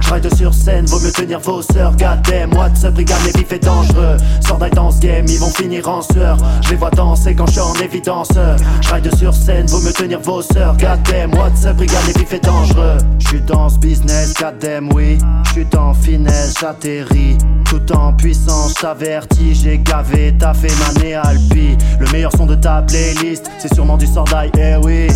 Je ride sur scène, vaut mieux tenir vos sœurs. Gardez moi de ce brigade, les vif et dangereux. Sordaille dans ce game, ils vont finir en sueur. Je les vois danser quand je en évidence. Je ride sur scène, vaut mieux tenir vos sœurs. Gardez moi de ce brigade, les vif et dangereux. Je suis dans ce business, goddamn oui. Je suis dans finesse, j'atterris. Tout en puissance, j'avertis. J'ai gavé, t'as fait ma néalpi. Le meilleur son de ta playlist, c'est sûrement du Sordaille, eh oui.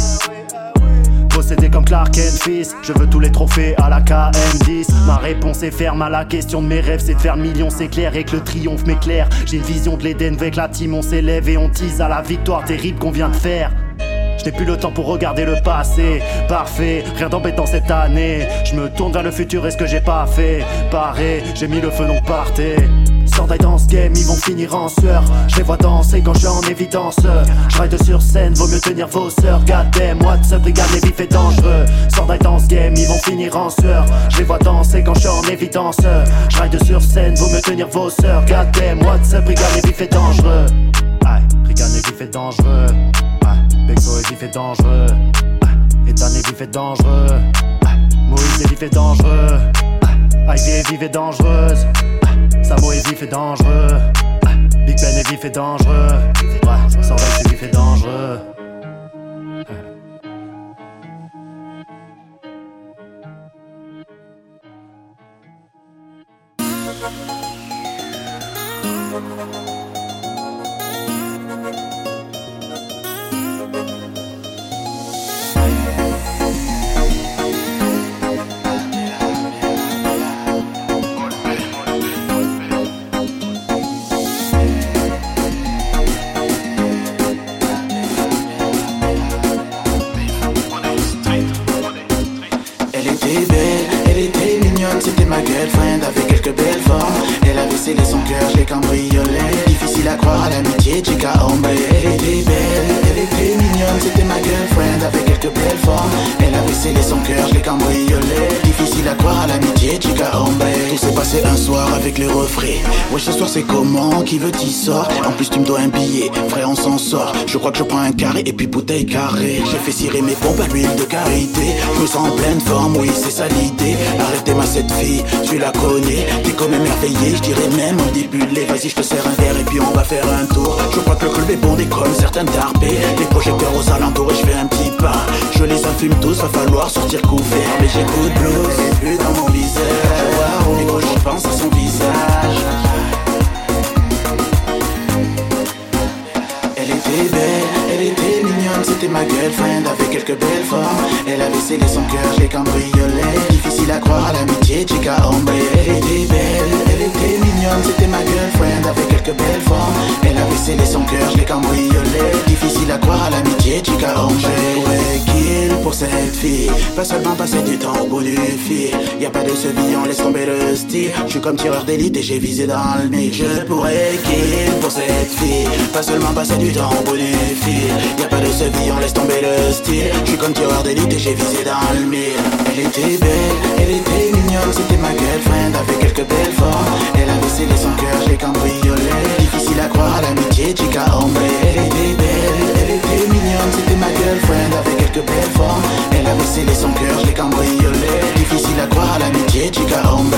Possédé comme Clark and Fils, je veux tous les trophées à la KM10. Ma réponse est ferme à la question de mes rêves, c'est de faire million, c'est clair, et que le triomphe m'éclaire. J'ai une vision de l'Éden avec la team, on s'élève et on tease à la victoire terrible qu'on vient de faire. Je n'ai plus le temps pour regarder le passé. Parfait, rien d'embêtant cette année. Je me tourne vers le futur et ce que j'ai pas fait. Paré, j'ai mis le feu donc partez. Sordaille dans ce game, ils vont finir en sueur. Je les vois danser quand je suis en évidence. Je sur scène, vaut mieux tenir vos sœurs. Gardez moi de ce brigade, les vifs et dangereux. Sordaille dans ce game, ils vont finir en sueur. Je les vois danser quand je suis en évidence. Je sur scène, vaut mieux tenir vos sœurs. Gardez moi de ce brigade, les vifs et dangereux. Aïe, brigade, les vifs et dangereux. Bexo est vif et dangereux. Ah, Ethan est vif et dangereux. Ah, Moïse est vif et dangereux. Ah, Ivy est vif et dangereuse. Samo est vif et dangereux. Big Ben est vif et dangereux. Ouais, c'est vif et dangereux.
Un soir avec le refrain. Ouais, ce soir c'est comment, qui veut t'y sort? En plus tu me dois un billet, frère on s'en sort. Je crois que je prends un carré et puis bouteille carré. J'ai fait cirer mes pompes à l'huile de karité. Je me sens en pleine forme, oui c'est ça l'idée. Arrêtez-moi cette fille, tu la connais. T'es comme émerveillé, je dirais même débulé Vas-y je te sers un verre et puis on va faire un tour. Je crois que le club est bon d'école, certains tarpés. Les projecteurs aux alentours et je fais un petit pas. Je les infume tous, va falloir sortir couvert. Mais j'écoute blues, c'est plus dans mon visage. Je pense à son visage. Elle était belle, c'était ma girlfriend avec quelques belles formes. Elle avait scellé son cœur, je l'ai cambriolé. Difficile à croire à l'amitié, chica hombre. Elle était belle, elle était mignonne, c'était ma girlfriend avec quelques belles formes. Elle avait scellé son cœur, je l'ai cambriolé. Difficile à croire à l'amitié, chica hombre. Ouais, kill pour cette fille? Pas seulement passer du temps au bout du fil. Y a pas de ce on laisse tomber le style. Je suis comme tireur d'élite et j'ai visé dans le nez. Je pourrais kill pour cette fille? Pas seulement passer du temps au bout du fil. Y a pas de laisse tomber le style. Je suis comme tireur d'élite et j'ai visé dans le mille. Elle était belle, elle était mignonne, c'était ma girlfriend avec quelques belles formes. Elle avait scellé son cœur, je l'ai cambriolé. Difficile à croire à l'amitié, chica hombre. Elle était belle, elle était mignonne, c'était ma girlfriend avec quelques belles formes. Elle avait scellé son cœur, je l'ai cambriolé. Difficile à croire à l'amitié, chica hombre.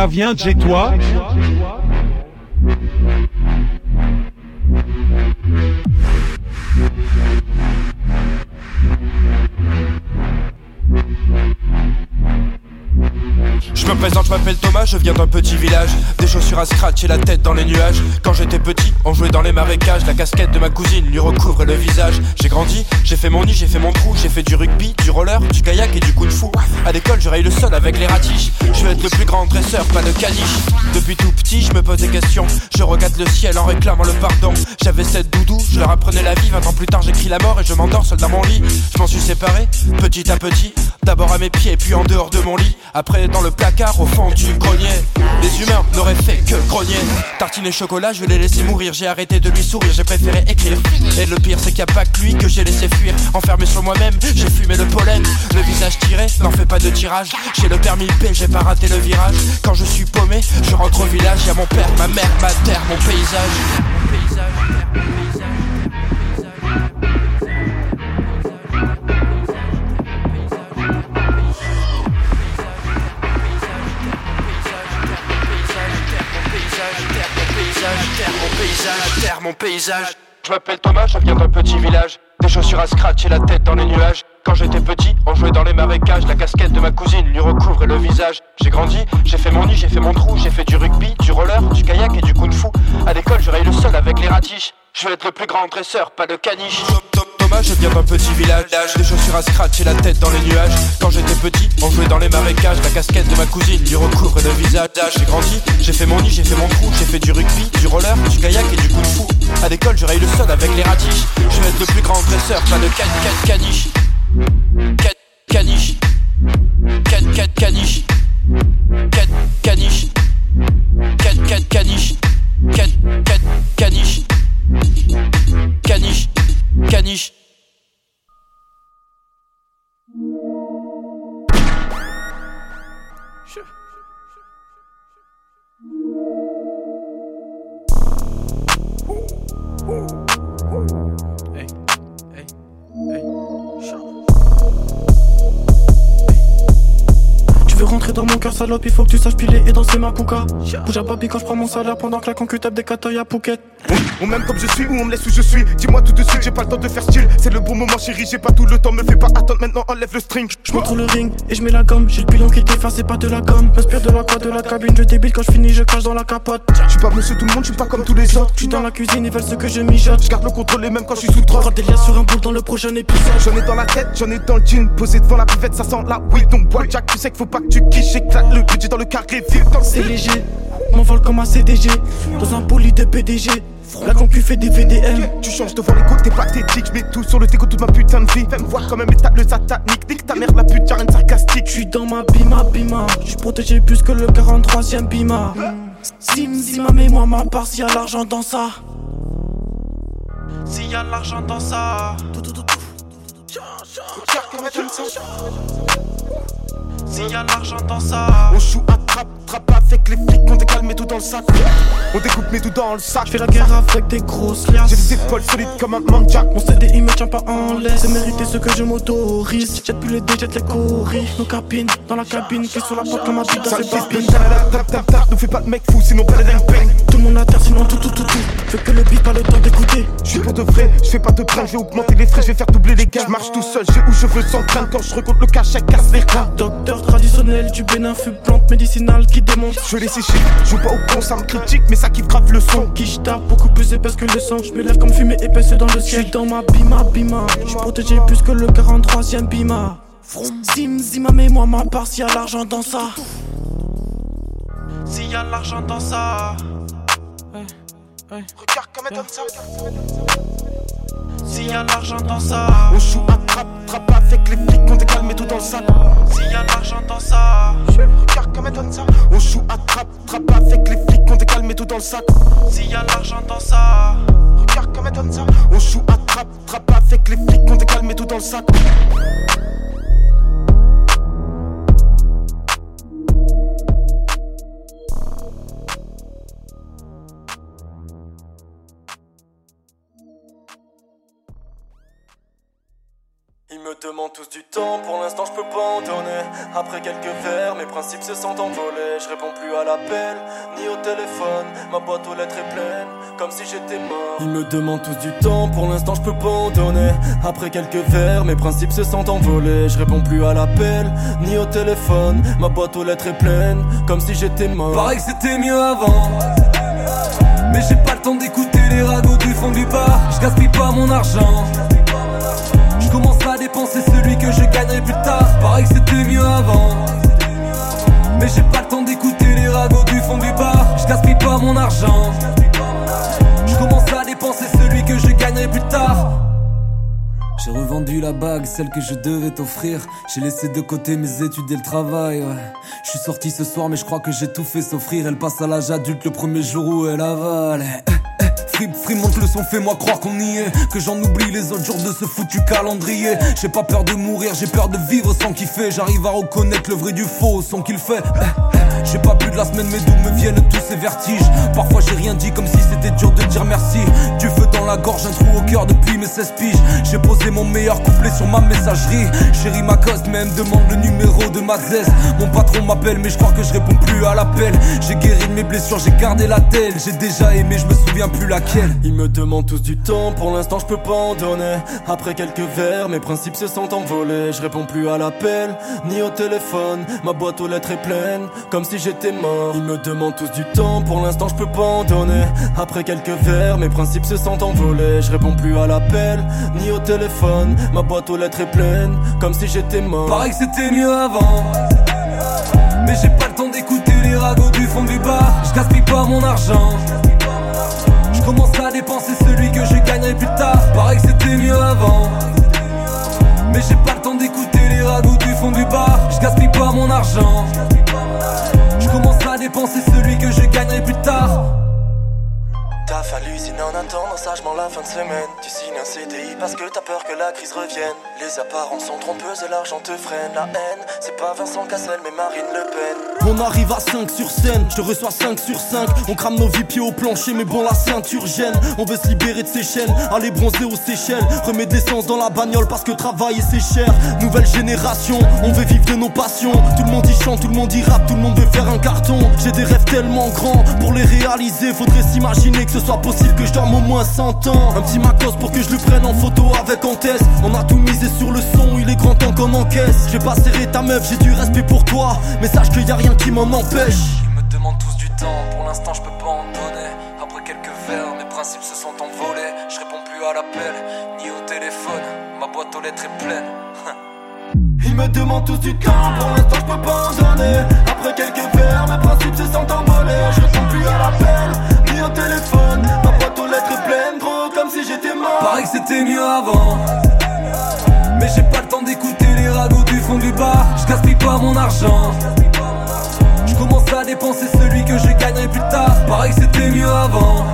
Ça vient de chez toi
présente, je m'appelle Thomas, je viens d'un petit village. Des chaussures à scratch et la tête dans les nuages. Quand j'étais petit, on jouait dans les marécages. La casquette de ma cousine lui recouvre le visage. J'ai grandi, j'ai fait mon nid, j'ai fait mon trou. J'ai fait du rugby, du roller, du kayak et du kung fu. À l'école, je raye le sol avec les ratiches. Je veux être le plus grand dresseur, pas de caniche. Depuis tout petit, je me pose des questions. Je regarde le ciel en réclamant le pardon. J'avais cette doudou, je leur apprenais la vie. 20 ans plus tard, j'écris la mort et je m'endors seul dans mon lit. Je m'en suis séparé, petit à petit. D'abord à mes pieds, puis en dehors de mon lit. Après dans le placard au fond du grenier. Les humains n'auraient fait que grogner. Tartine et chocolat, je l'ai laissé mourir. J'ai arrêté de lui sourire, j'ai préféré écrire. Et le pire, c'est qu'il n'y a pas que lui que j'ai laissé fuir. Enfermé sur moi-même, j'ai fumé le pollen. Le visage tiré, n'en fais pas de tirage. J'ai le permis P, j'ai pas raté le virage. Quand je suis paumé, je rentre au village. Y'a mon père, ma mère, ma terre, mon paysage. Mon paysage. Terre, mon paysage, terre, mon paysage. Je m'appelle Thomas, je viens d'un petit village. Des chaussures à scratch et la tête dans les nuages. Quand j'étais petit, on jouait dans les marécages. La casquette de ma cousine lui recouvrait le visage. J'ai grandi, j'ai fait mon nid, j'ai fait mon trou. J'ai fait du rugby, du roller, du kayak et du kung fu. À l'école, je raye le sol avec les ratiches. Je veux être le plus grand dresseur, pas de caniche je viens d'un petit village. Des chaussures à scratch et la tête dans les nuages. Quand j'étais petit, on jouait dans les marécages. La casquette de ma cousine lui recouvre le visage. J'ai grandi, j'ai fait mon nid, j'ai fait mon trou J'ai fait du rugby, du roller, du kayak et du coup de fou À l'école, je raille le sol avec les ratiches Je vais être le plus grand dresseur, plein de 4 4 caniche 4 caniche
4 salope. Il faut que tu saches Bouge à baby quand je prends mon salaire pendant que la concu tape des catailles à Phuket.
On m'aime comme je suis ou on me laisse où je suis. Dis-moi tout de suite, j'ai pas le temps de faire style. C'est le bon moment, chérie, j'ai pas tout le temps. Me fais pas attendre maintenant, enlève le string.
Je montre le ring et je mets la gomme. J'ai le bilan qui t'efface, c'est pas de la gomme. M'inspire de la quoi de la cabine. Je débile quand je finis, je crache dans la capote.
Je suis pas monsieur tout le monde, je suis pas comme tous les autres.
Je suis dans la cuisine, ils veulent ce que je mijote.
Je garde le contrôle et même quand je suis sous trop.
Prends des liens sur un boule dans le prochain épisode.
J'en ai dans la tête, j'en ai dans le jean. Posé devant la buvette, ça sent la weed. Donc bois Jack, tu sais qu'il faut pas que tu quiches. J'éclate le budget dans le carré, vite dans le
C'est léger, m'envole comme un CDG. Dans un poli de PDG. La concu fait des VDM.
Tu changes devant les côtes, t'es pathétique. J'mets tout sur le déco toute ma putain de vie. Fais me voir comme un métal, le satanique. Nique ta mère, la pute, y'a rien de sarcastique.
J'suis dans ma bima bima. J'suis protégé plus que le 43ème bima. Sim, sim, ma mémoire, ma part, s'il y a l'argent dans ça. S'il y a l'argent dans ça. Tout, tout, tout, tout. S'il y a l'argent dans ça.
On joue à trappe, trappe avec les flics, on décale, met tout dans le sac. On découpe, met tout dans le sac.
J'fais la guerre avec des grosses liasses.
J'ai des épaules solides comme un manjack.
Mon CDI me tient pas en laisse. C'est mérité ce que je m'autorise. Jette plus les dés, jette les coris. Nos capines dans la cabine, qui sur la porte comme un bide dans ses babines.
tap tap tap, nous fais pas de mec fou, sinon pas les.
Tout le monde à terre, sinon tout, tout, tout, tout. Fais que le beat, pas le
J'suis pour de vrai, j'fais pas de brinque, j'ai augmenté les frais, j'vais faire doubler les gars. J'marche tout seul, j'ai où je veux sans crainte. Quand je recompte le cachet, casse les reins.
Docteur traditionnel du bénin, fut plante médicinale qui démonte.
Je les sécher, joue pas au con, ça me critique, mais ça qui grave le son.
Qui tape beaucoup plus épaisse que le sang. Je me lève comme fumée épaisse dans le ciel. Dans ma bima bima. Je protégé plus que le 43ème bima. Sim zima mais moi ma part s'il y a l'argent dans ça. S'il y a l'argent dans ça. Ouais.
Regarde comme elle donne ça.
S'il y a l'argent dans ça.
On joue à trappe, trappe avec les flics, on décale, met tout dans le sac.
S'il y a l'argent dans ça.
Regarde comme elle donne ça. On joue à trappe, trappe avec les flics, on décale, met tout dans le sac.
S'il y a l'argent dans ça.
Regarde comme elle donne ça. On joue à trappe, trappe avec les flics, on décale, met tout dans le sac.
Me demandent tous du temps, pour l'instant je peux pas en donner. Après quelques verres, mes principes se sont envolés. Je réponds plus à l'appel, ni au téléphone. Ma boîte aux lettres est pleine, comme si j'étais mort. Ils me demandent tous du temps, pour l'instant je peux pas en donner. Après quelques verres, mes principes se sont envolés. Je réponds plus à l'appel, ni au téléphone. Ma boîte aux lettres est pleine, comme si j'étais mort.
Pareil que c'était mieux avant. Mais j'ai pas le temps d'écouter les ragots du fond du bar. Je gaspille pas mon argent. Je gagnerai plus tard. Pareil que c'était mieux avant. Mais j'ai pas le temps d'écouter les ragots du fond du bar. Je gaspille pas mon argent. Je commence à dépenser celui que je gagnerai plus tard. J'ai revendu la bague, celle que je devais t'offrir. J'ai laissé de côté mes études et le travail. Ouais. Je suis sorti ce soir, mais je crois que j'ai tout fait s'offrir. Elle passe à l'âge adulte le premier jour où elle avale. Free, free, monte le son, fais-moi croire qu'on y est. Que j'en oublie les autres jours de ce foutu calendrier. J'ai pas peur de mourir, j'ai peur de vivre sans kiffer. J'arrive à reconnaître le vrai du faux au son qu'il fait. Eh, eh. J'ai pas de la semaine, mais d'où me viennent tous ces vertiges. Parfois j'ai rien dit comme si c'était dur de dire merci. Du feu dans la gorge, un trou au cœur depuis mes 16 piges. J'ai posé mon meilleur couplet sur ma messagerie. Chérie m'accoste, mais elle me demande le numéro de ma zeste. Mon patron m'appelle, mais je crois que je réponds plus à l'appel. J'ai guéri mes blessures, j'ai gardé la telle. J'ai déjà aimé, je me souviens plus laquelle.
Ils me demandent tous du temps, pour l'instant je peux pas en donner. Après quelques verres, mes principes se sont envolés. Je réponds plus à l'appel, ni au téléphone. Ma boîte aux lettres est pleine, comme si j'étais mort. Ils me demandent tous du temps, pour l'instant je peux pas en donner. Après quelques verres, mes principes se sont envolés. Je réponds plus à l'appel, ni au téléphone. Ma boîte aux lettres est pleine, comme si j'étais mort.
Pareil que c'était mieux avant. Mais j'ai pas le temps d'écouter les ragots du fond du bar. Je gaspille pas mon argent. Je commence à dépenser celui que je gagnerai plus tard. Pareil que c'était mieux avant. Mais j'ai pas le temps d'écouter les ragots du fond du bar. Je gaspille pas mon argent. Dépenser celui que je gagnerai plus tard.
taf l'usine en attendant sagement la fin de semaine. Tu signes un CDI parce que t'as peur que la crise revienne. Les apparences sont trompeuses et l'argent te freine. La haine, c'est pas Vincent Cassel mais Marine Le Pen.
On arrive à 5 sur scène, je te reçois 5 sur 5. On crame nos vies pieds au plancher, mais bon, la ceinture gêne. On veut se libérer de ces chaînes, aller bronzer aux Seychelles. Remets d'essence dans la bagnole parce que travailler c'est cher. Nouvelle génération, on veut vivre de nos passions. Tout le monde y chante, tout le monde y rappe, tout le monde veut faire un carton. Des rêves tellement grands pour les réaliser. Faudrait s'imaginer que ce soit possible que je dorme au moins 100 ans. Un petit macos pour que je le prenne en photo avec Antès. On a tout misé sur le son, il est grand temps qu'on encaisse. J'ai pas serré ta meuf, j'ai du respect pour toi. Mais sache qu'il y a rien qui m'en empêche.
Ils me demandent tous du temps, pour l'instant je peux pas en donner. Après quelques verres, mes principes se sont envolés. Je réponds plus à l'appel, ni au téléphone. Ma boîte aux lettres est pleine. [LAUGHS]
Ils me demandent tous du temps, pour l'instant je peux pas en donner. Après quelques verres, mes principes se sont envolés. Je réponds plus à l'appel, ni au téléphone. Ma boîte aux lettres est pleine, gros, comme si j'étais mort.
Pareil que c'était mieux avant. Mais j'ai pas le temps d'écouter les ragots du fond du bar. Je gaspille pas mon argent. Je commence à dépenser celui que je gagnerai plus tard. Pareil que c'était mieux avant.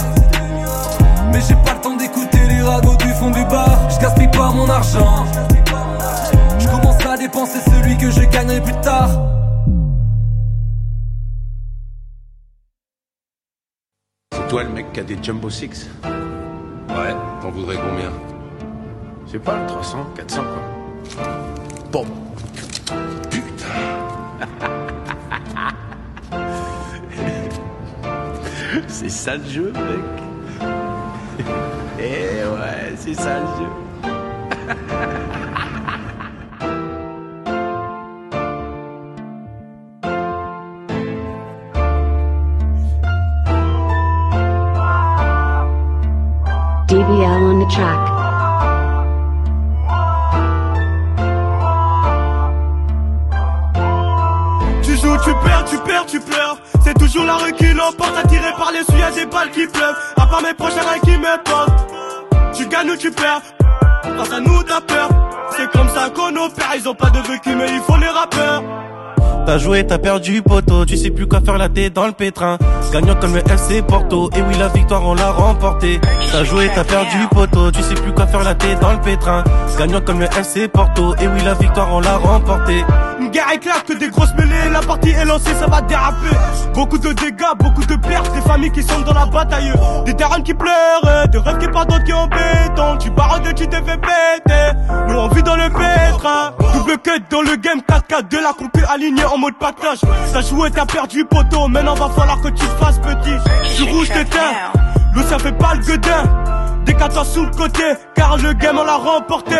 Mais j'ai pas le temps d'écouter les ragots du fond du bar. Je gaspille pas mon argent. Dépenser celui que je gagnerai plus tard.
C'est toi le mec qui a des Jumbo Six Ouais, t'en voudrais combien? C'est pas le 300, 400 quoi. Bon. Putain. [LAUGHS] c'est ça le jeu, mec. Eh ouais, c'est ça le jeu. [LAUGHS]
Tu joues, tu perds, tu perds, tu pleures. C'est toujours la rue qui l'emporte, attiré par les y'a des balles qui pleuvent. À part mes prochains qui me portent. Tu gagnes ou tu perds. Face à nous, t'as peur. C'est comme ça qu'on opère, ils ont pas de vécu, mais il faut les rappeurs.
T'as joué, t'as perdu poteau, tu sais plus quoi faire la tête dans le pétrin. Gagnant comme le FC Porto, et oui la victoire on l'a remporté. T'as joué, t'as perdu poteau, tu sais plus quoi faire la tête dans le pétrin. Gagnant comme le FC Porto, et oui la victoire on l'a remporté.
Une guerre éclate, que des grosses mêlées, la partie est lancée, ça va déraper. Beaucoup de dégâts, beaucoup de pertes, des familles qui sont dans la bataille. Des terrains qui pleurent, des rêves qui partent qui ont béton. Tu barodes, tu te fais péter. Nous on vit dans le pétrin. Double cut dans le game 4-4 de la compu alignée en mode pactage. T'as joué, t'as perdu poteau, maintenant va falloir que tu te fasses petit. Tu rouge t'éteins, l'eau ça fait pas le gueudin. Décale-toi sous le côté, car le game on l'a remporté.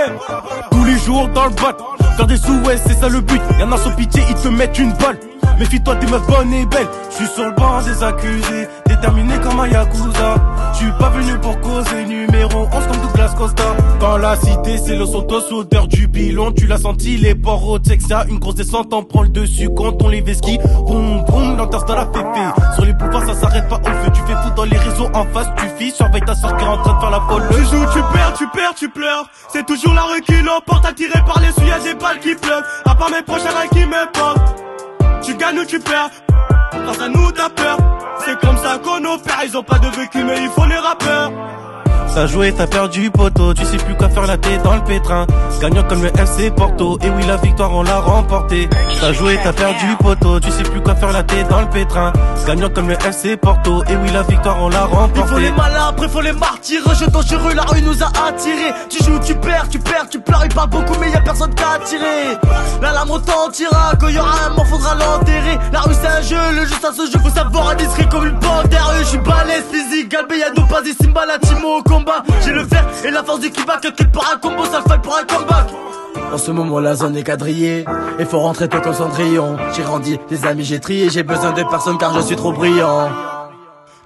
Tous les jours dans le bot, faire des sous, ouais, c'est ça le but. Y'en a sans pitié, ils te mettent une balle. Méfie-toi des meufs bonnes et belles. Je suis sur le banc des accusés, déterminé comme un yakuza. Je suis pas venu pour causer numéro 11 comme Douglas Costa. Dans la cité, c'est le Santos, odeur du pilon. Tu l'as senti, les ports au Texas. Une grosse descente, on prend le dessus quand on les vesquis. Boum, boum, l'interstall a fait Sur les pouvoirs, ça s'arrête pas au feu. Tu fais foutre dans les réseaux en face, tu fies. Surveille ta soeur qui est en train de faire la folle.
Tu joues, tu perds, tu perds, tu pleures. C'est toujours la rue qui l'emporte, attiré par les y'a des balles qui pleuvent. À part mes prochains qui me portent. Tu gagnes ou tu perds. Face à nous, t'as peur. C'est comme ça qu'on opère. Ils ont pas de vécu, mais il faut les rappeurs.
T'as joué, t'as perdu poteau, tu sais plus quoi faire la tête dans le pétrin. Gagnant comme le FC Porto, et oui la victoire on l'a remporté. T'as joué, t'as perdu poteau, tu sais plus quoi faire la tête dans le pétrin. Gagnant comme le FC Porto, et oui la victoire on l'a remporté.
Il faut les malins, après faut les martyrs. Rejetons sur eux, la rue nous a attirés. Tu joues, tu perds, tu perds, tu pleures. Il parle beaucoup, mais y a personne qu'à attirer. La lame retentira, quand y aura un mort, faudra l'enterrer. La rue c'est un jeu, le jeu ça se joue, faut savoir discret comme une panthère. Je suis balèze, physique, galbé, y'a nous pas des Simba, la Timo combat. J'ai le fer et la force du kickback, que pour un combo, ça le fait pour un comeback. En ce moment la zone est quadrillée Et faut rentrer toi comme Cendrillon J'ai grandi, des amis j'ai trié J'ai besoin de personne car je suis trop brillant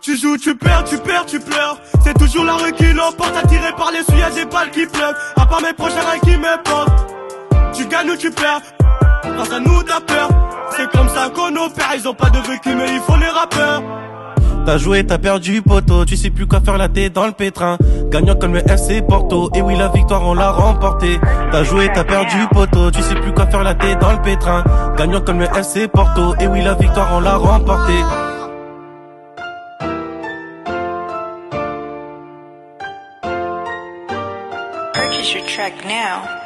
Tu joues, tu perds, tu perds, tu pleures. C'est toujours la rue qui l'emporte, attiré par les y'a des balles qui pleuvent. À part mes prochains rêves qui me portent. Tu gagnes ou tu perds. Face à nous, t'as peur. C'est comme ça qu'on opère. Ils ont pas de vécu, mais il faut les rappeurs.
T'as joué, t'as perdu poteau, tu sais plus quoi faire la tête dans le pétrin. Gagnant comme le FC Porto, et oui la victoire on l'a remportée. T'as joué, t'as perdu poteau, tu sais plus quoi faire la tête dans le pétrin. Gagnant comme le FC Porto, et oui la victoire on l'a remportée.
Purchase your now.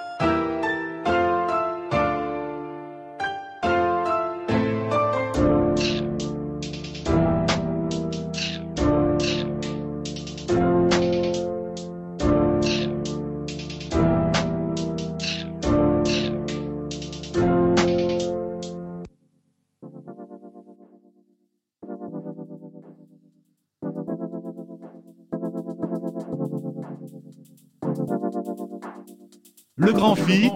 Le grand fit,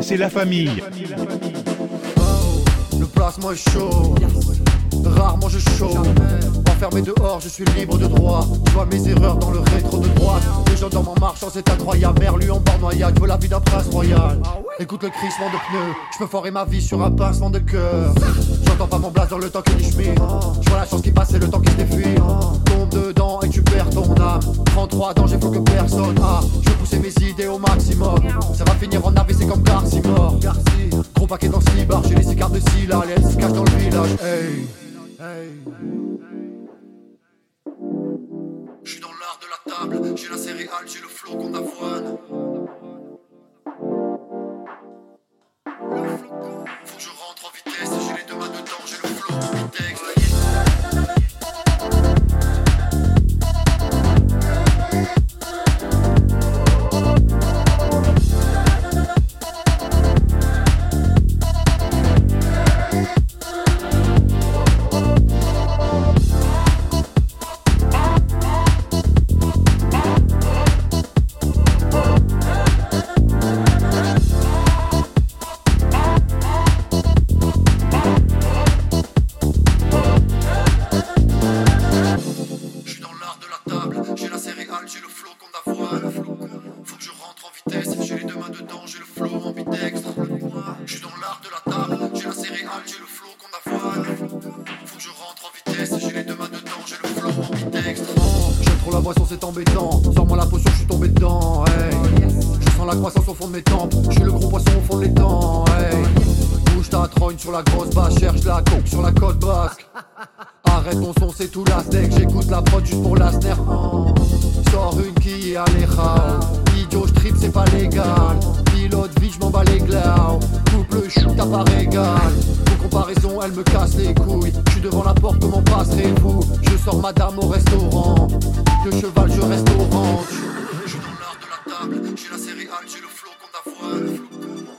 c'est la famille.
Le placement est chaud, rarement je chaud. Enfermé dehors, je suis libre de droit. Je vois mes erreurs dans le rétro de droite. Les gens dans mon marchant, c'est incroyable. Merlu en bord noyade, je veux la vie d'un prince royal. Écoute le crissement de pneus, je peux foirer ma vie sur un pincement de cœur. J'entends pas mon blaze dans le temps qui dit Je vois la chance qui passe et le temps qui se défuit. Tombe dedans et tu perds ton âme. 33 ans, j'ai faut que personne finir en AVC comme Garci mort. Gros paquet dans le bar, j'ai laissé carte de Silla, elle se cache dans le village. Hey, hey. Je suis dans l'art de la table, j'ai la céréale, j'ai le flot qu'on avoine. Faut que J'ai le flow qu'on avoine.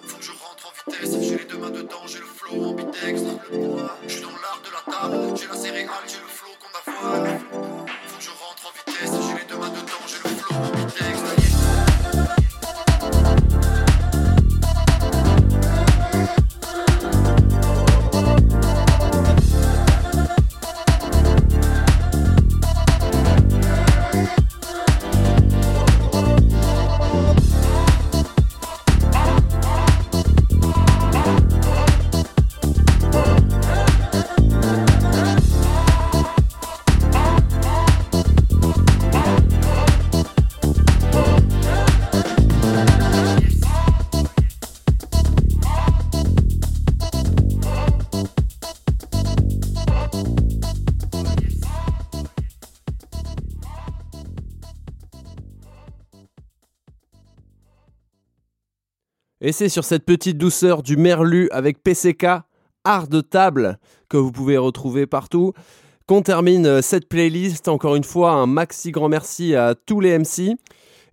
Faut que je rentre en vitesse. J'ai les deux mains dedans, j'ai le flow ambidextre. J'suis dans l'art de la table. J'ai la céréale,
Et c'est sur cette petite douceur du merlu avec PCK, art de table, que vous pouvez retrouver partout, qu'on termine euh, cette playlist. Encore une fois, un maxi grand merci à tous les MC.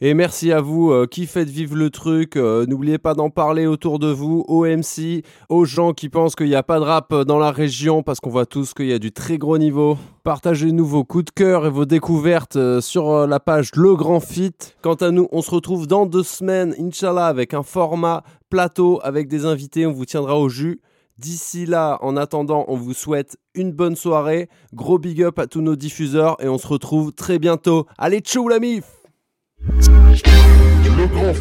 Et merci à vous euh, qui faites vivre le truc. Euh, N'oubliez pas d'en parler autour de vous, aux MC, aux gens qui pensent qu'il n'y a pas de rap euh, dans la région parce qu'on voit tous qu'il y a du très gros niveau. Partagez-nous vos coups de cœur et vos découvertes sur la page Le Grand Fit. Quant à nous, on se retrouve dans deux semaines, Inch'Allah, avec un format plateau avec des invités. On vous tiendra au jus. D'ici là, en attendant, on vous souhaite une bonne soirée. Gros big up à tous nos diffuseurs et on se retrouve très bientôt. Allez, tchou la mif
Le grand